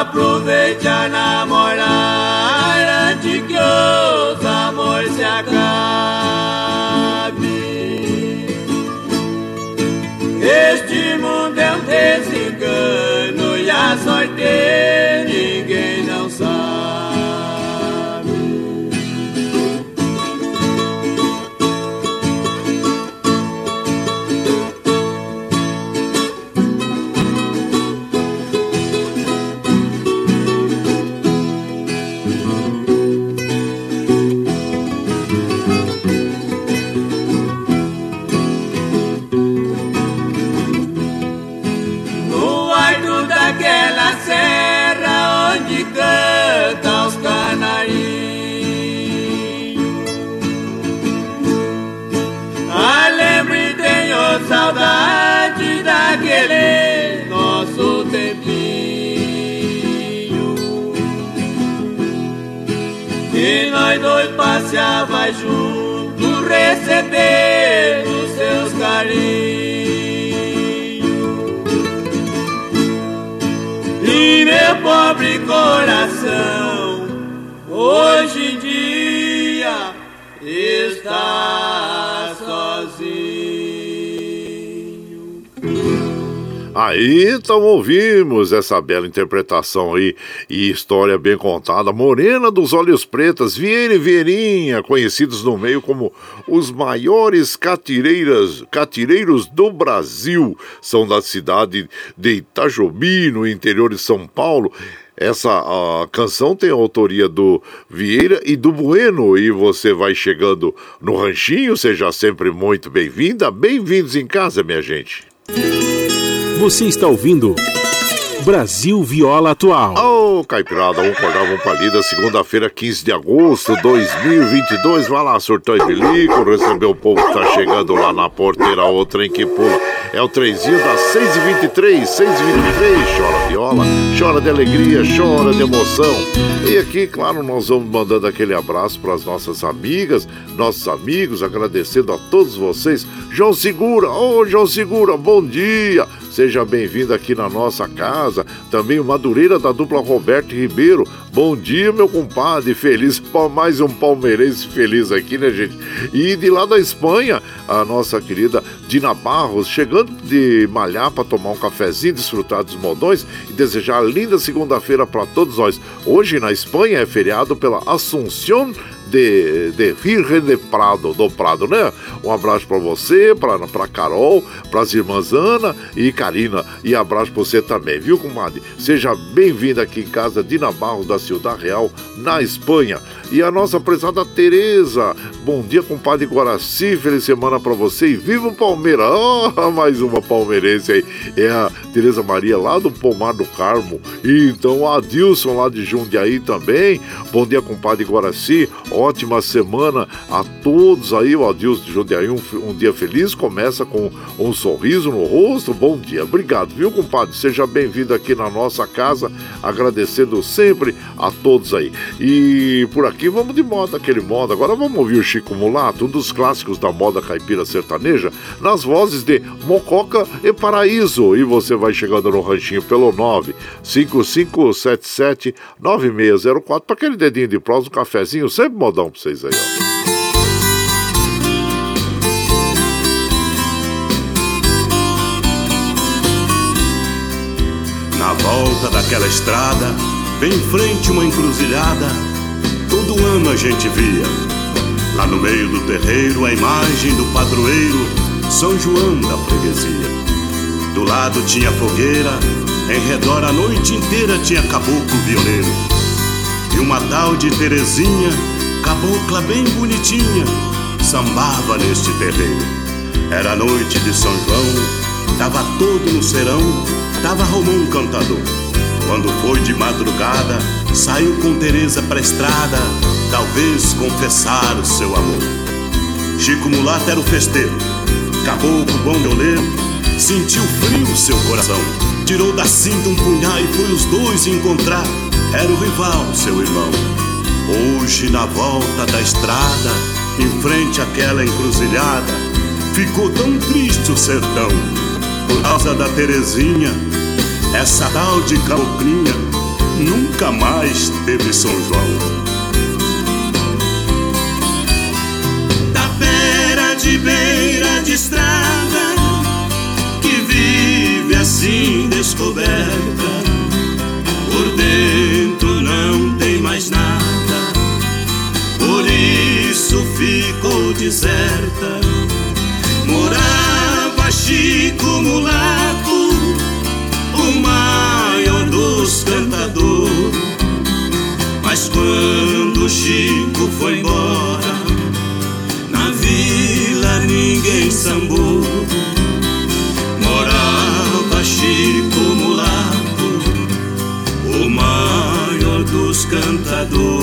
Aproveite a namorar antes que os amores se acabem. Dois passeava juntos, recebendo seus carinhos. E meu pobre coração, hoje Aí então ouvimos essa bela interpretação aí e história bem contada. Morena dos Olhos Pretas, Vieira e Vieirinha, conhecidos no meio como os maiores catireiras, catireiros do Brasil. São da cidade de Itajobi, no interior de São Paulo. Essa canção tem a autoria do Vieira e do Bueno. E você vai chegando no ranchinho, seja sempre muito bem-vinda. Bem-vindos em casa, minha gente. Você está ouvindo Brasil Viola Atual. Ô, Caipirada, vamos acordar, vamos pra lida, segunda-feira, 15 de agosto de 2022. Vai lá, surtão e bilico, receber o povo que tá chegando lá na porteira, o trem que pula. É o trenzinho das 6h23, 6h23. Chora viola, chora de alegria, chora de emoção. E aqui, claro, nós vamos mandando aquele abraço para as nossas amigas, nossos amigos, agradecendo a todos vocês. João Segura, ô João Segura, bom dia. Seja bem-vindo aqui na nossa casa. Também o Madureira da dupla Roberto Ribeiro. Bom dia, meu compadre. Feliz, mais um palmeirense feliz aqui, né, gente? E de lá da Espanha, a nossa querida Dina Barros, chegando de malhar para tomar um cafezinho, desfrutar dos modões e desejar linda segunda-feira para todos nós. Hoje na Espanha é feriado pela Assunção de, de Virgem de Prado, do Prado, né? Um abraço para você, para Carol, para as irmãs Ana e Karina. E abraço para você também, viu, comadre? Seja bem-vinda aqui em casa, Dina Barros, da Ciudad Real, na Espanha. E a nossa prezada Tereza. Bom dia, compadre Guaraci. Feliz semana para você e viva o Palmeiras. Oh, mais uma palmeirense aí. É a Tereza Maria lá do Pomar do Carmo. E então a Dilson lá de Jundiaí também. Bom dia, compadre Guaraci. Ótima semana a todos aí. O Adilson de Jundiaí, um, um dia feliz. Começa com um sorriso no rosto. Bom dia. Obrigado, viu, compadre? Seja bem-vindo aqui na nossa casa. Agradecendo sempre a todos aí. E por aqui vamos de moda, aquele moda. Agora vamos ouvir o Chico Mulato, um dos clássicos da moda caipira sertaneja, nas vozes de Mococa e Paraíso. E você vai chegando no ranchinho pelo 955779604 para aquele dedinho de prós, um cafezinho, sempre modão para vocês aí, ó. Na volta daquela estrada, bem em frente uma encruzilhada, todo ano a gente via. Lá no meio do terreiro, a imagem do padroeiro, São João da freguesia. Do lado tinha fogueira, em redor a noite inteira tinha caboclo violeiro. E uma tal de Terezinha, cabocla bem bonitinha, sambava neste terreiro. Era noite de São João, tava todo no serão, tava Romão cantador. Quando foi de madrugada, saiu com Teresa pra estrada, talvez confessar o seu amor. Chico Mulato era o festeiro, caboclo bom violeiro, sentiu frio seu coração. Tirou da cinta um punhal e foi os dois encontrar. Era o rival, seu irmão. Hoje, na volta da estrada, em frente àquela encruzilhada, ficou tão triste o sertão. Por causa da Terezinha, essa tal de caboclinha nunca mais teve São João. Da de beira de estrada que vive assim descoberta, por dentro não tem mais nada, isso ficou deserta. Morava Chico Mulato o maior dos cantadores. Mas quando Chico foi embora, na vila ninguém sambou. Morava Chico Mulato, o maior dos cantadores.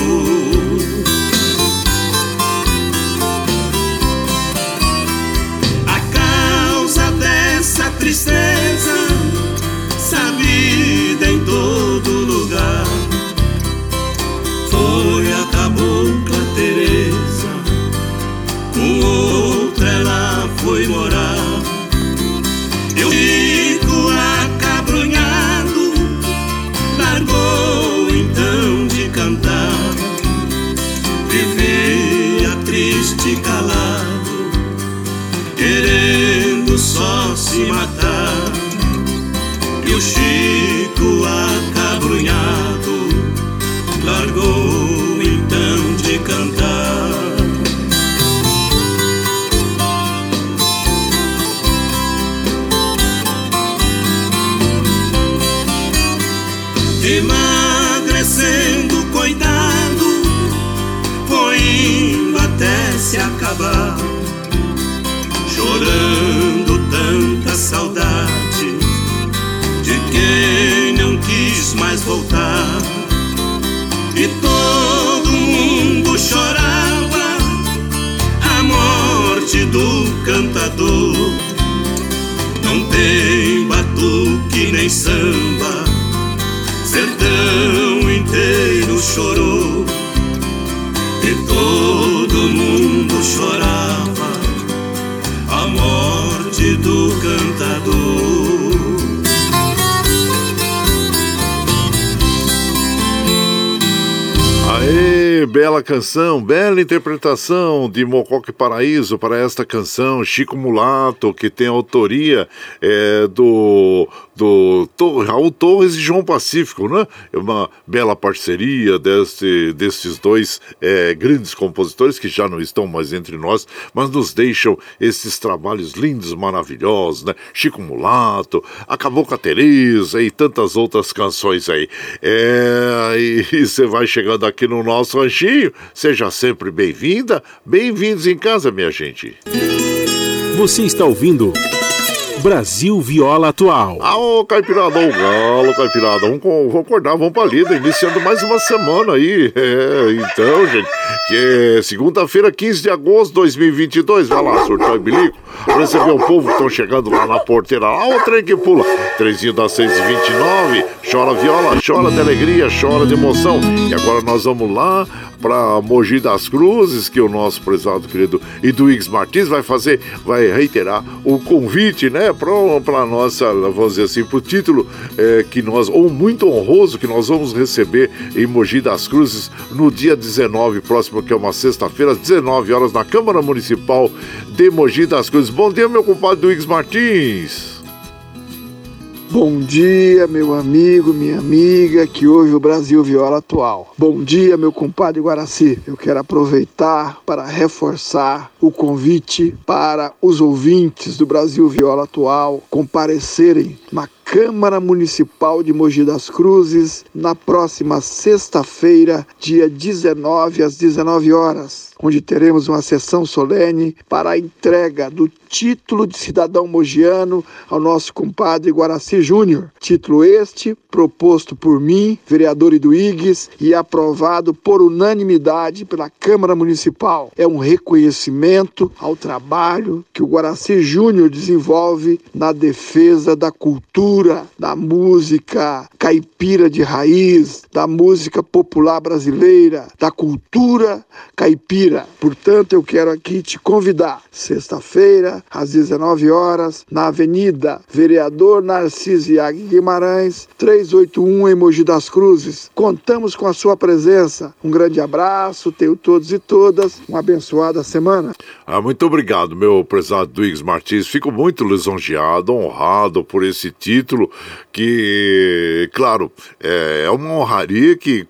Bela canção, bela interpretação de Mocoque Paraíso para esta canção, Chico Mulato, que tem autoria é, do do Raul Torres e João Pacífico, né? É uma bela parceria desse, desses dois é, grandes compositores que já não estão mais entre nós, mas nos deixam esses trabalhos lindos, maravilhosos, né? Chico Mulato, Acabou com a Teresa e tantas outras canções aí. É, e você vai chegando aqui no nosso ranchinho, seja sempre bem-vinda, bem-vindos em casa, minha gente. Você está ouvindo Brasil Viola Atual. Ah, ô Caipirada, ô Galo, Caipirada, vamos, vamos acordar, vamos pra lida, iniciando mais uma semana aí. É, então, gente, que é segunda-feira, 15 de agosto de 2022, vai lá, surtou e bilico, receber o povo que estão chegando lá na porteira, lá o trem que pula, trezinho das 6h29, chora viola, chora de alegria, chora de emoção. E agora nós vamos lá para Mogi das Cruzes, que o nosso prezado querido Eduígues Martins vai fazer, vai reiterar o convite, né, para nossa, vamos dizer assim, para o título é, que nós, ou muito honroso, que nós vamos receber em Mogi das Cruzes no dia 19 próximo, que é uma sexta-feira, às 19 horas, na Câmara Municipal de Mogi das Cruzes. Bom dia, meu compadre Eduígues Martins. Bom dia, meu amigo, minha amiga, que hoje o Brasil Viola Atual. Bom dia, meu compadre Guaraci. Eu quero aproveitar para reforçar o convite para os ouvintes do Brasil Viola Atual comparecerem na Câmara Municipal de Mogi das Cruzes na próxima sexta-feira, dia 19 às 19 horas, onde teremos uma sessão solene para a entrega do título de cidadão mogiano ao nosso compadre Guaraci Júnior. Título este proposto por mim, vereador Iduígues, e aprovado por unanimidade pela Câmara Municipal. É um reconhecimento ao trabalho que o Guaraci Júnior desenvolve na defesa da cultura, da música caipira de raiz, da música popular brasileira, da cultura caipira. Portanto, eu quero aqui te convidar, sexta-feira, às 19 horas, na Avenida Vereador Narciso Iag Guimarães, 3 381 em Mogi das Cruzes. Contamos com a sua presença. Um grande abraço, tenho todos e todas uma abençoada semana. Ah, muito obrigado, meu prezado Duígues Martins. Fico muito lisonjeado, honrado por esse título que, claro, é uma honraria que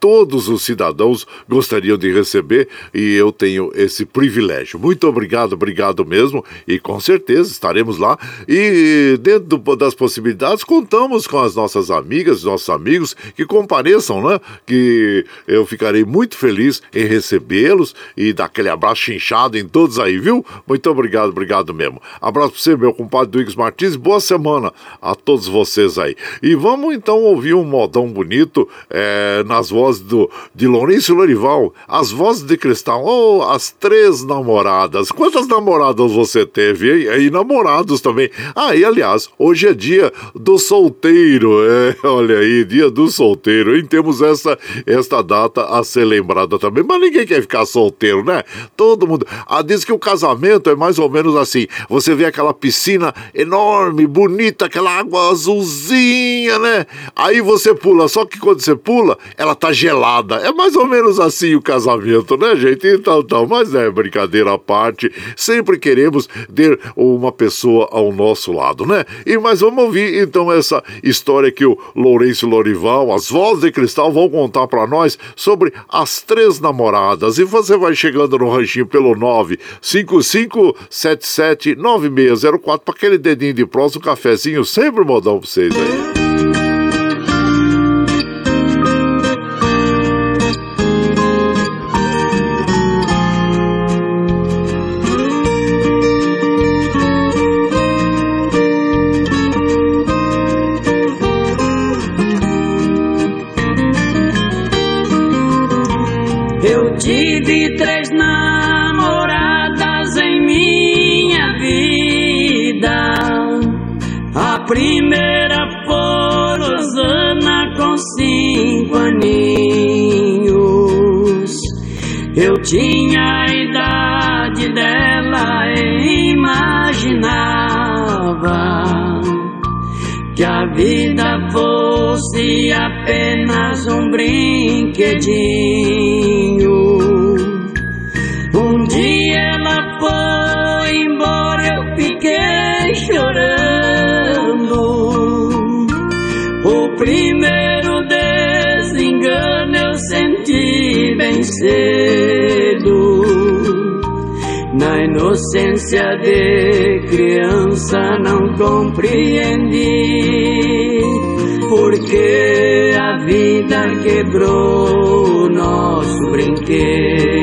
todos os cidadãos gostariam de receber e eu tenho esse privilégio. Muito obrigado, obrigado mesmo e com certeza estaremos lá e dentro das possibilidades contamos com as nossas amigas, nossos amigos que compareçam, né? Que eu ficarei muito feliz em recebê-los e dar aquele abraço chinchado em todos aí, viu? Muito obrigado, obrigado mesmo. Abraço para você, meu compadre Duígues Martins, boa semana a todos vocês aí. E vamos então ouvir um modão bonito é, na as vozes do, de Lourenço Lorival, as vozes de Cristal, oh, as três namoradas. Quantas namoradas você teve, hein? E namorados também. Ah, e aliás, hoje é dia do solteiro, é, olha aí, dia do solteiro, hein? Temos essa, esta data a ser lembrada também, mas ninguém quer ficar solteiro, né? Todo mundo. Ah, diz que o casamento é mais ou menos assim, você vê aquela piscina enorme, bonita, aquela água azulzinha, né? Aí você pula, só que quando você pula, ela ela tá gelada. É mais ou menos assim o casamento, né, gente? Então, então, mas é brincadeira à parte. Sempre queremos ter uma pessoa ao nosso lado, né? E mas vamos ouvir então essa história que o Lourenço Lorival, as vozes de cristal vão contar para nós sobre as três namoradas. E você vai chegando no ranchinho pelo 955779604 para aquele dedinho de próximo, cafezinho sempre modão para vocês aí. Tinha a idade dela e imaginava que a vida fosse apenas um brinquedinho. Um dia ela foi embora, eu fiquei chorando. Cedo. Na inocência de criança não compreendi porque a vida quebrou nosso brinquedo.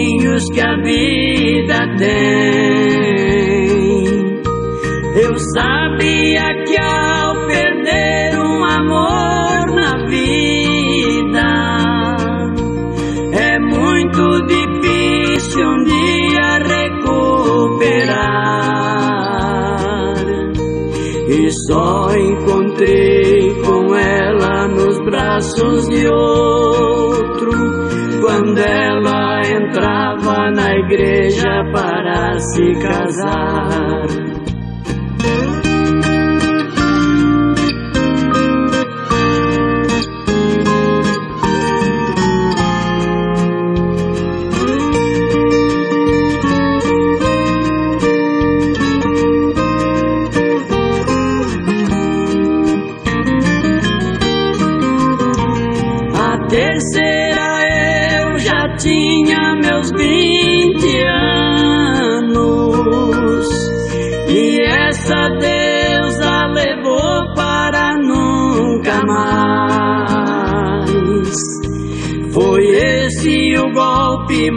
Espinhos que a vida tem. Eu sabia que ao perder um amor na vida é muito difícil um dia recuperar. E só encontrei com ela nos braços de outro igreja para se casar.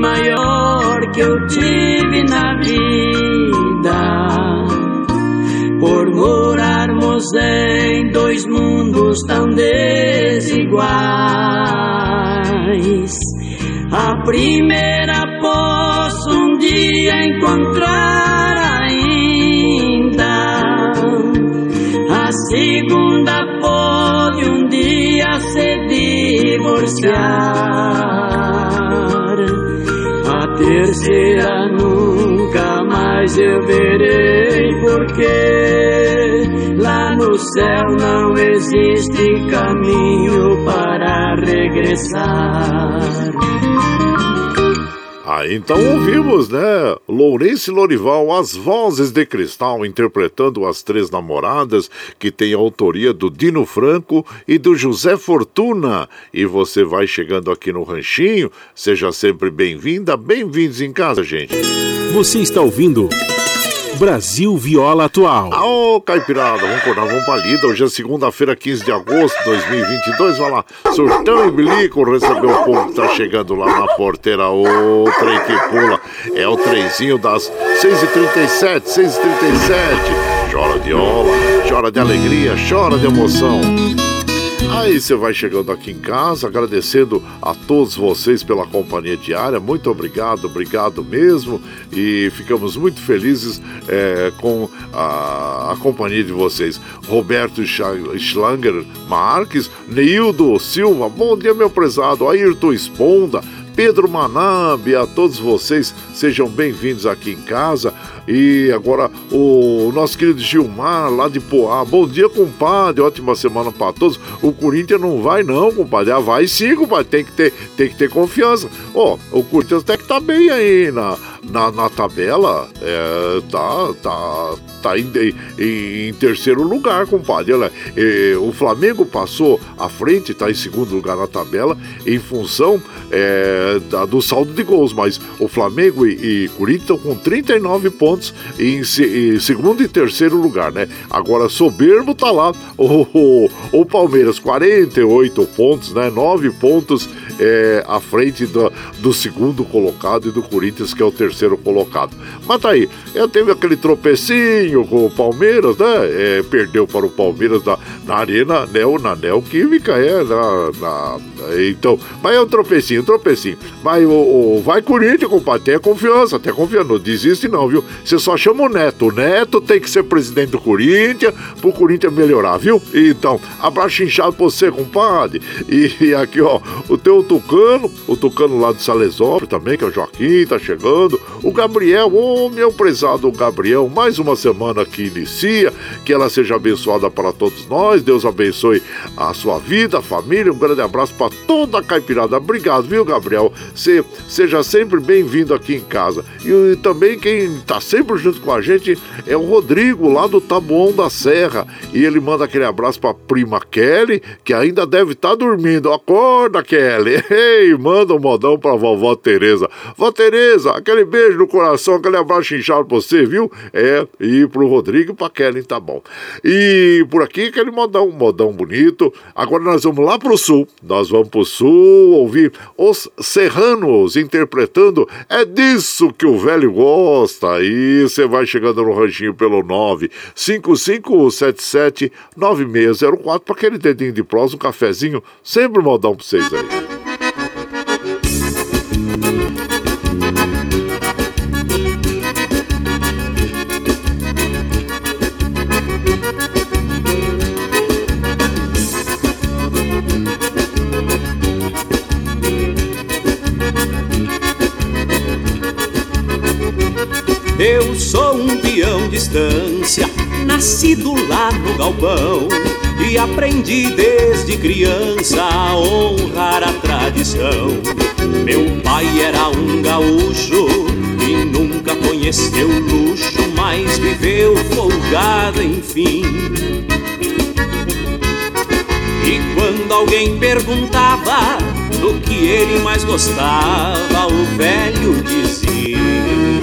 Maior que eu tive na vida. Por morarmos em dois mundos tão desiguais. A primeira posso um dia encontrar ainda. A segunda pode um dia se divorciar terceira nunca mais eu verei, porque lá no céu não existe caminho para regressar. Ah, então ouvimos, né? Lourenço Lorival, as vozes de cristal, interpretando as três namoradas, que tem a autoria do Dino Franco e do José Fortuna. E você vai chegando aqui no Ranchinho, seja sempre bem-vinda, bem-vindos em casa, gente. Você está ouvindo. Brasil Viola Atual. Ô, oh, Caipirada, vamos acordar, vamos pra lida. Hoje é segunda-feira, 15 de agosto de 2022. Vai lá, surtão e bilico, recebeu o povo que tá chegando lá na porteira. Ô, trem que pula. É o trenzinho das 6h37, 6h37. Chora de ola, chora de alegria, chora de emoção. Aí você vai chegando aqui em casa, agradecendo a todos vocês pela companhia diária. Muito obrigado, obrigado mesmo. E ficamos muito felizes é, com a, a, companhia de vocês. Roberto Schlanger Marques, Neildo Silva, bom dia, meu prezado. Ayrton Esponda. Pedro Manambi, a todos vocês, sejam bem-vindos aqui em casa. E agora o nosso querido Gilmar, lá de Poá. Bom dia, compadre. Ótima semana para todos. O Corinthians não vai, não, compadre. Ah, vai sim, compadre. Tem que ter, tem que ter confiança. Ó, oh, o Corinthians até que tá bem aí na, na, na tabela. É, tá, tá, tá em, em, em, terceiro lugar, compadre. Olha, é, o Flamengo passou à frente, tá em segundo lugar na tabela, em função é, da, do saldo de gols. Mas o Flamengo e, e Corinthians estão com 39 pontos pontos em, em, segundo e terceiro lugar, né? Agora, soberbo tá lá o, o, o Palmeiras, 48 pontos, né? 9 pontos é, à frente do, do, segundo colocado e do Corinthians, que é o terceiro colocado. Mas tá aí, é, teve aquele tropecinho com o Palmeiras, né? É, perdeu para o Palmeiras na, na Arena Neo, na Neoquímica, é, na, na, então, mas é um tropecinho, tropecinho. Mas o, o vai Corinthians, compadre, tenha confiança, tenha confiança, não desiste não, viu? Você só chama o Neto, o Neto tem que ser presidente do Corinthians, pro Corinthians melhorar, viu? Então, abraço inchado pra você, compadre. E, e aqui, ó, o teu Tucano, o Tucano lá de Salesópolis também, que é o Joaquim, tá chegando. O Gabriel, ô oh, meu prezado Gabriel, mais uma semana que inicia, que ela seja abençoada para todos nós, Deus abençoe a sua vida, a família, um grande abraço para toda a caipirada. Obrigado, viu, Gabriel? Se, seja sempre bem-vindo aqui em casa. E, e também quem tá sempre junto com a gente é o Rodrigo, lá do Taboão da Serra. E ele manda aquele abraço pra prima Kelly, que ainda deve estar tá dormindo. Acorda, Kelly! Ei, manda um modão pra vovó Tereza. Vó Tereza, aquele beijo no coração, aquele abraço inchado pra você, viu? É, e pro Rodrigo e pra Kelly, tá bom. E por aqui, aquele modão, modão bonito. Agora nós vamos lá pro sul. Nós vamos pro sul ouvir os serranos interpretando É disso que o velho gosta. E você vai chegando no ranchinho pelo 95577 9604 para aquele dedinho de prosa, um cafezinho. Sempre modão pra vocês aí. Estância, nascido lá no galpão e aprendi desde criança a honrar a tradição. Meu pai era um gaúcho e nunca conheceu luxo, mas viveu folgado, enfim. E quando alguém perguntava do que ele mais gostava, o velho dizia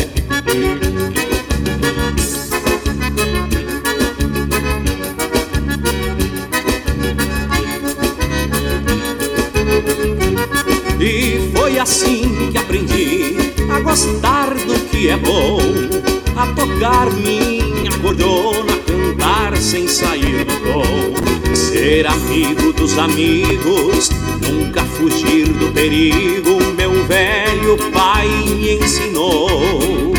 Assim que aprendi a gostar do que é bom, a tocar minha cordona, cantar sem sair do tom, ser amigo dos amigos, nunca fugir do perigo, meu velho pai me ensinou.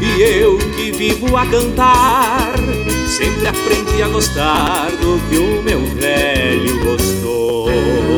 E eu que vivo a cantar, sempre aprendi a gostar do que o meu velho gostou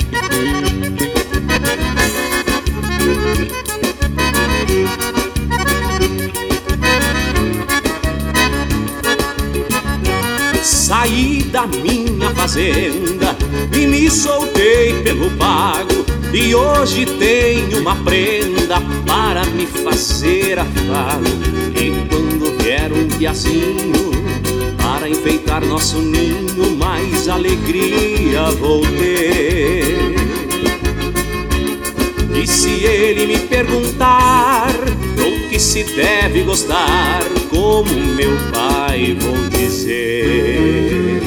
Saí da minha fazenda e me soltei pelo pago. E hoje tenho uma prenda para me fazer afago. E quando vier um diazinho para enfeitar nosso ninho, mais alegria vou ter. E se ele me perguntar se deve gostar, como meu pai vou dizer.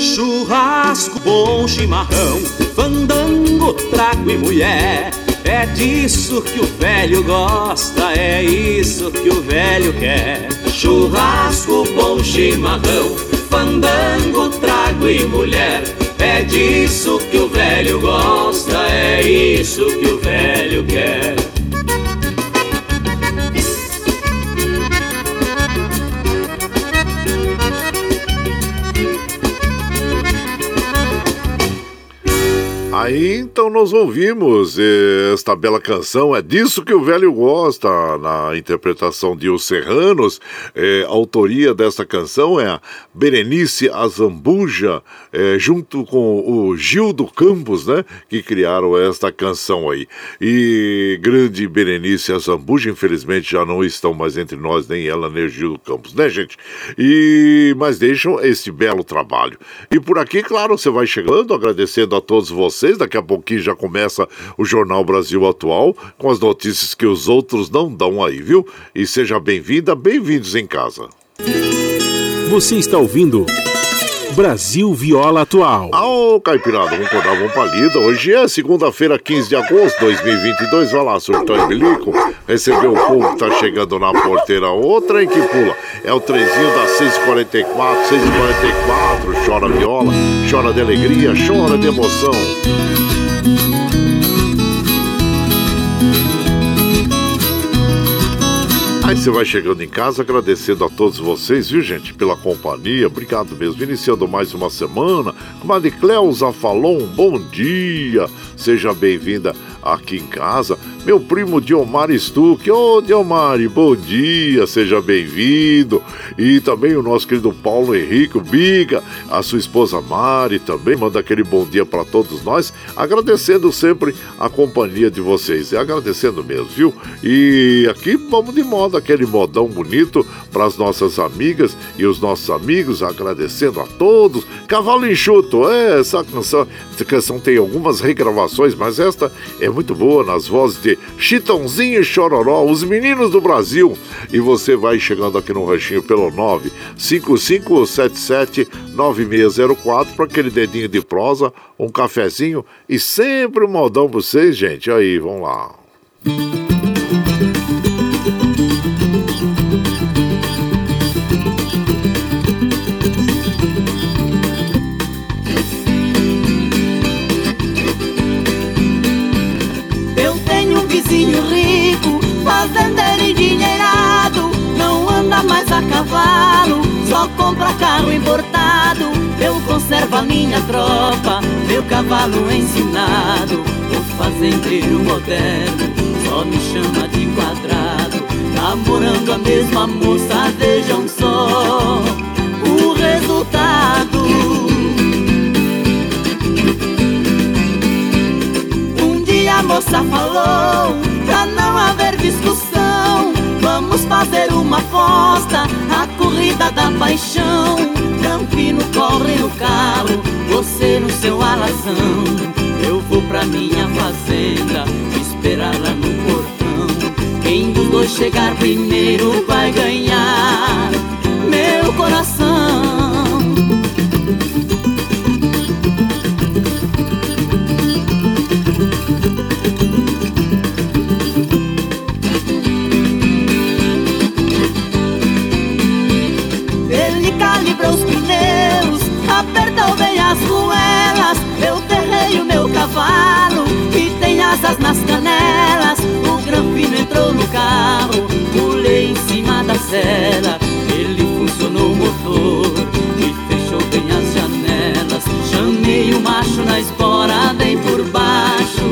Churrasco, bom chimarrão, fandango, trago e mulher. É disso que o velho gosta, é isso que o velho quer. Churrasco, bom chimarrão, fandango, trago e mulher. É disso que o velho gosta, é isso que o Aí então nós ouvimos esta bela canção, é disso que o velho gosta, na interpretação de Os Serranos. É, a autoria desta canção é a Berenice Azambuja, é, junto com o Gildo Campos, né? Que criaram esta canção aí. E grande Berenice Azambuja, infelizmente já não estão mais entre nós, nem ela, nem o Gildo Campos, né, gente? E mas deixam esse belo trabalho. E por aqui, claro, você vai chegando, agradecendo a todos vocês. Daqui a pouquinho já começa o Jornal Brasil Atual com as notícias que os outros não dão aí, viu? E seja bem-vinda, bem-vindos em casa. Você está ouvindo. Brasil Viola Atual. Ô, oh, Caipirada, vamos acordar, vamos pra lida. Hoje é segunda-feira, 15 de agosto de 2022. Vai lá, surtão e bilico. Recebeu o povo que tá chegando na porteira. Outra em que pula. É o trezinho da 644, 644. Chora viola, chora de alegria, chora de emoção. Aí você vai chegando em casa agradecendo a todos vocês, viu, gente, pela companhia. Obrigado mesmo. Iniciando mais uma semana. Comadre Cleusa falou um bom dia. Seja bem-vinda aqui em casa meu primo Diomar Stuck. Ô, oh, Diomar, bom dia, seja bem-vindo. E também o nosso querido Paulo Henrique, Biga, a sua esposa Mari também, manda aquele bom dia para todos nós, agradecendo sempre a companhia de vocês. E agradecendo mesmo, viu? E aqui vamos de moda, aquele modão bonito para as nossas amigas e os nossos amigos, agradecendo a todos. Cavalo Enxuto, é, essa canção, essa canção tem algumas regravações, mas esta é muito boa nas vozes de Chitãozinho e Chororó, os meninos do Brasil. E você vai chegando aqui no ranchinho pelo 955779604 para aquele dedinho de prosa, um cafezinho e sempre um modão para vocês, gente. Aí, vamos lá. vizinho anda mais a cavalo, só compra carro importado. Eu conservo a minha tropa, meu cavalo ensinado. O fazendeiro moderno só me chama de quadrado. Namorando a mesma moça, vejam só o resultado. a moça falou Pra não haver discussão Vamos fazer uma aposta A corrida da paixão. Campino corre no carro Você no seu alazão. Eu vou pra minha fazenda Esperar lá no portão. Quem dos dois chegar primeiro vai ganhar Meu coração nas canelas O granfino entrou no carro Pulei em cima da cela. Ele funcionou o motor E fechou bem as janelas. Chamei o macho na espora Bem por baixo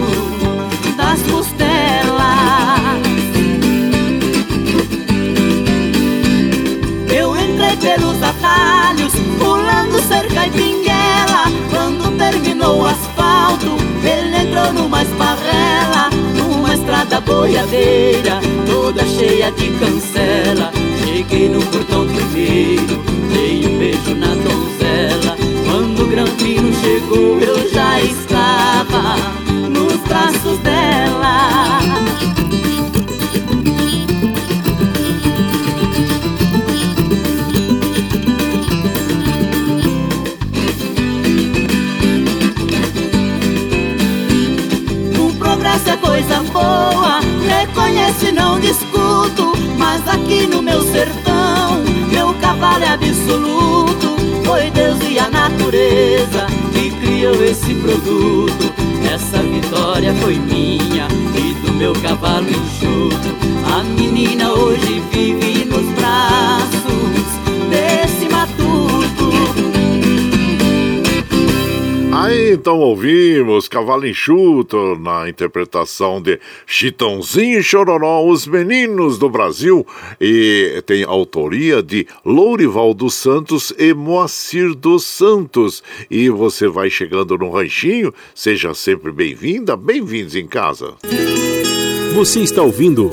das costelas. Eu entrei pelos atalhos Pulando cerca e pinguei quando terminou entrou esparrela, numa estrada boiadeira, toda cheia de cancela. Cheguei no portão primeiro, dei um beijo na donzela. Boa. Reconhece, não discuto Mas aqui no meu sertão Meu cavalo é absoluto. Foi Deus e a natureza Que criou esse produto. Essa vitória foi minha E do meu cavalo enxuto. A menina hoje vive Aí então ouvimos Cavalo Enxuto na interpretação de Chitãozinho e Chororó, Os Meninos do Brasil, e tem autoria de Lourival dos Santos e Moacir dos Santos. E você vai chegando no ranchinho, seja sempre bem-vinda, bem-vindos em casa. Você está ouvindo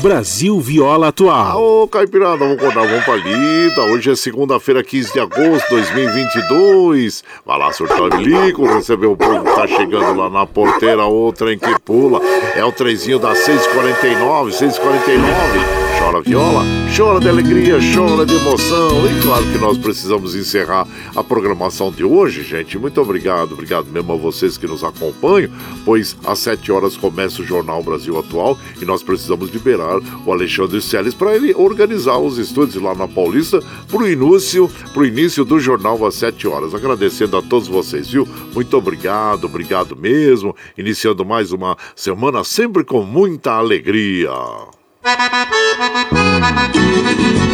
Brasil Viola Atual. Ô, Caipirada, vamos acordar, vamos pra lida. Hoje é segunda-feira, 15 de agosto de 2022. Vai lá, surtar bilico, recebeu o povo que tá chegando lá na porteira, outra em que pula. É o trezinho da 649, 649 chora viola, chora de alegria, chora de emoção. E claro que nós precisamos encerrar a programação de hoje, gente. Muito obrigado, obrigado mesmo a vocês que nos acompanham, pois às 7 horas começa o Jornal Brasil Atual e nós precisamos liberar o Alexandre Seles para ele organizar os estúdios lá na Paulista para o início, pro início do jornal às 7 horas. Agradecendo a todos vocês, viu? Muito obrigado, obrigado mesmo. Iniciando mais uma semana sempre com muita alegria. Thank you.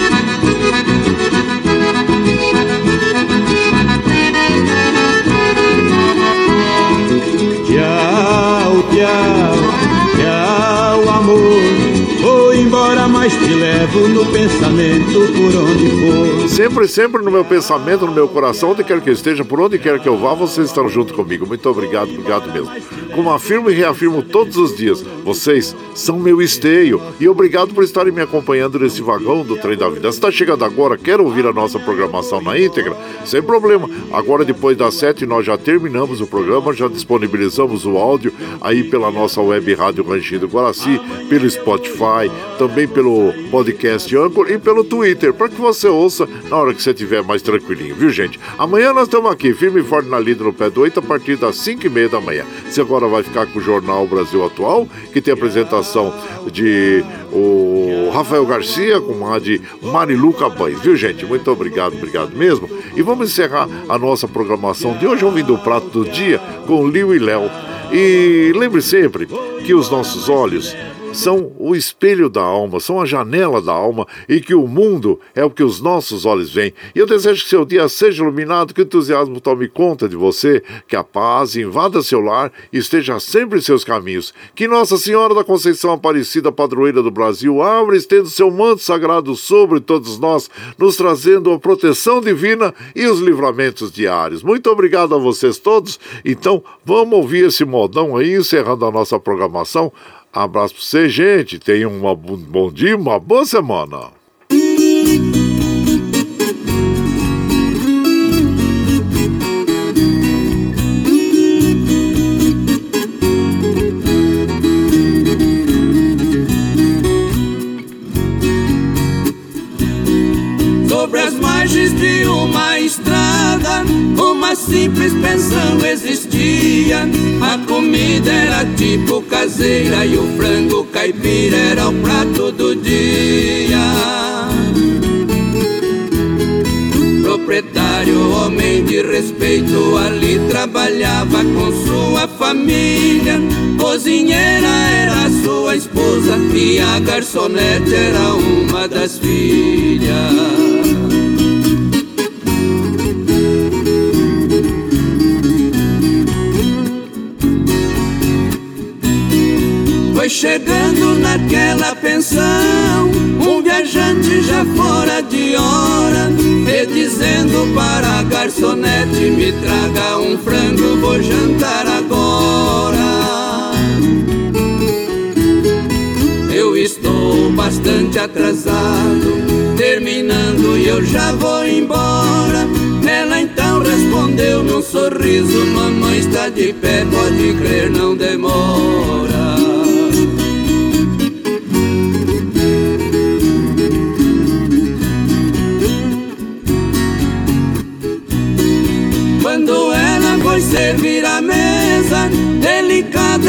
Mas te levo no pensamento por onde for. Sempre, sempre no meu pensamento, no meu coração, onde quer que eu esteja, por onde quer que eu vá, vocês estão junto comigo. Muito obrigado, obrigado mesmo. Como afirmo e reafirmo todos os dias, vocês são meu esteio e obrigado por estarem me acompanhando nesse vagão do trem da vida. Se está chegando agora, quer ouvir a nossa programação na íntegra? Sem problema. Agora, depois das sete, nós já terminamos o programa, já disponibilizamos o áudio aí pela nossa web rádio Rangido Guaraci, pelo Spotify, também pelo podcast Anchor e pelo Twitter, para que você ouça na hora que você estiver mais tranquilinho, viu gente? Amanhã nós estamos aqui, firme e forte na lida no pé do 8, a partir das 5 e meia da manhã. Você agora vai ficar com o Jornal Brasil Atual, que tem apresentação de o Rafael Garcia com a de Marilu Cabanes, viu gente? Muito obrigado, obrigado mesmo. E vamos encerrar a nossa programação de hoje ouvindo o prato do dia com Liu e Léo. E lembre sempre que os nossos olhos são o espelho da alma, são a janela da alma e que o mundo é o que os nossos olhos veem. E eu desejo que seu dia seja iluminado, que o entusiasmo tome conta de você, que a paz invada seu lar e esteja sempre em seus caminhos. Que Nossa Senhora da Conceição Aparecida, padroeira do Brasil, abra e estenda seu manto sagrado sobre todos nós, nos trazendo a proteção divina e os livramentos diários. Muito obrigado a vocês todos. Então, vamos ouvir esse modão aí, encerrando a nossa programação. Abraço pra você, gente. Tenham um bom dia, uma boa semana. Sobre as margens de uma estrada, uma simples pensão existia. A comida era tipo caseira e o frango caipira era o prato do dia. Proprietário, homem de respeito, ali trabalhava com sua família. Cozinheira era sua esposa e a garçonete era uma das filhas. Foi chegando naquela pensão Um viajante já fora de hora E dizendo para a garçonete Me traga um frango, vou jantar agora Eu estou bastante atrasado Terminando e eu já vou embora ela então respondeu num sorriso: Mamãe está de pé, pode crer, não demora.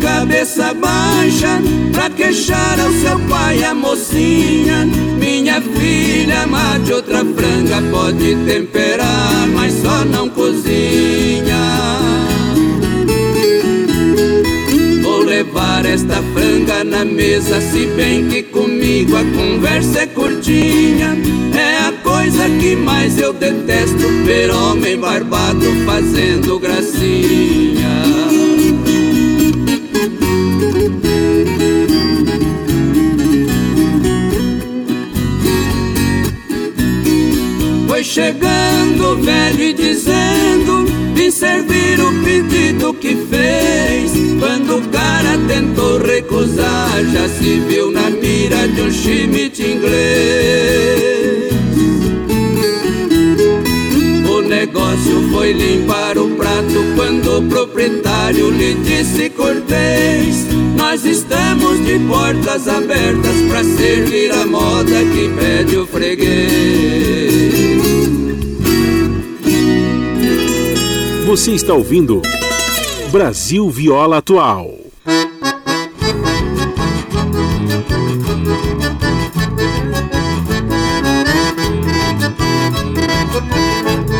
cabeça baixa pra queixar ao seu pai a mocinha. Minha filha, mate outra franga, pode temperar, mas só não cozinha. Vou levar esta franga na mesa, se bem que comigo a conversa é curtinha. É a coisa que mais eu detesto, ver homem barbado fazendo gracinha. Chegando velho e dizendo Vim servir o pedido que fez. Quando o cara tentou recusar Já se viu na mira de um chimite inglês. O negócio foi limpar o prato Quando o proprietário lhe disse cortês Nós estamos de portas abertas Pra servir a moda que pede o freguês Você está ouvindo Brasil Viola Atual.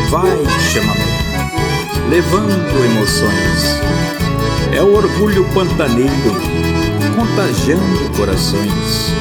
Vai, chamamento, levando emoções. É o orgulho pantaneiro, contagiando corações.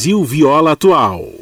Brasil Viola Atual.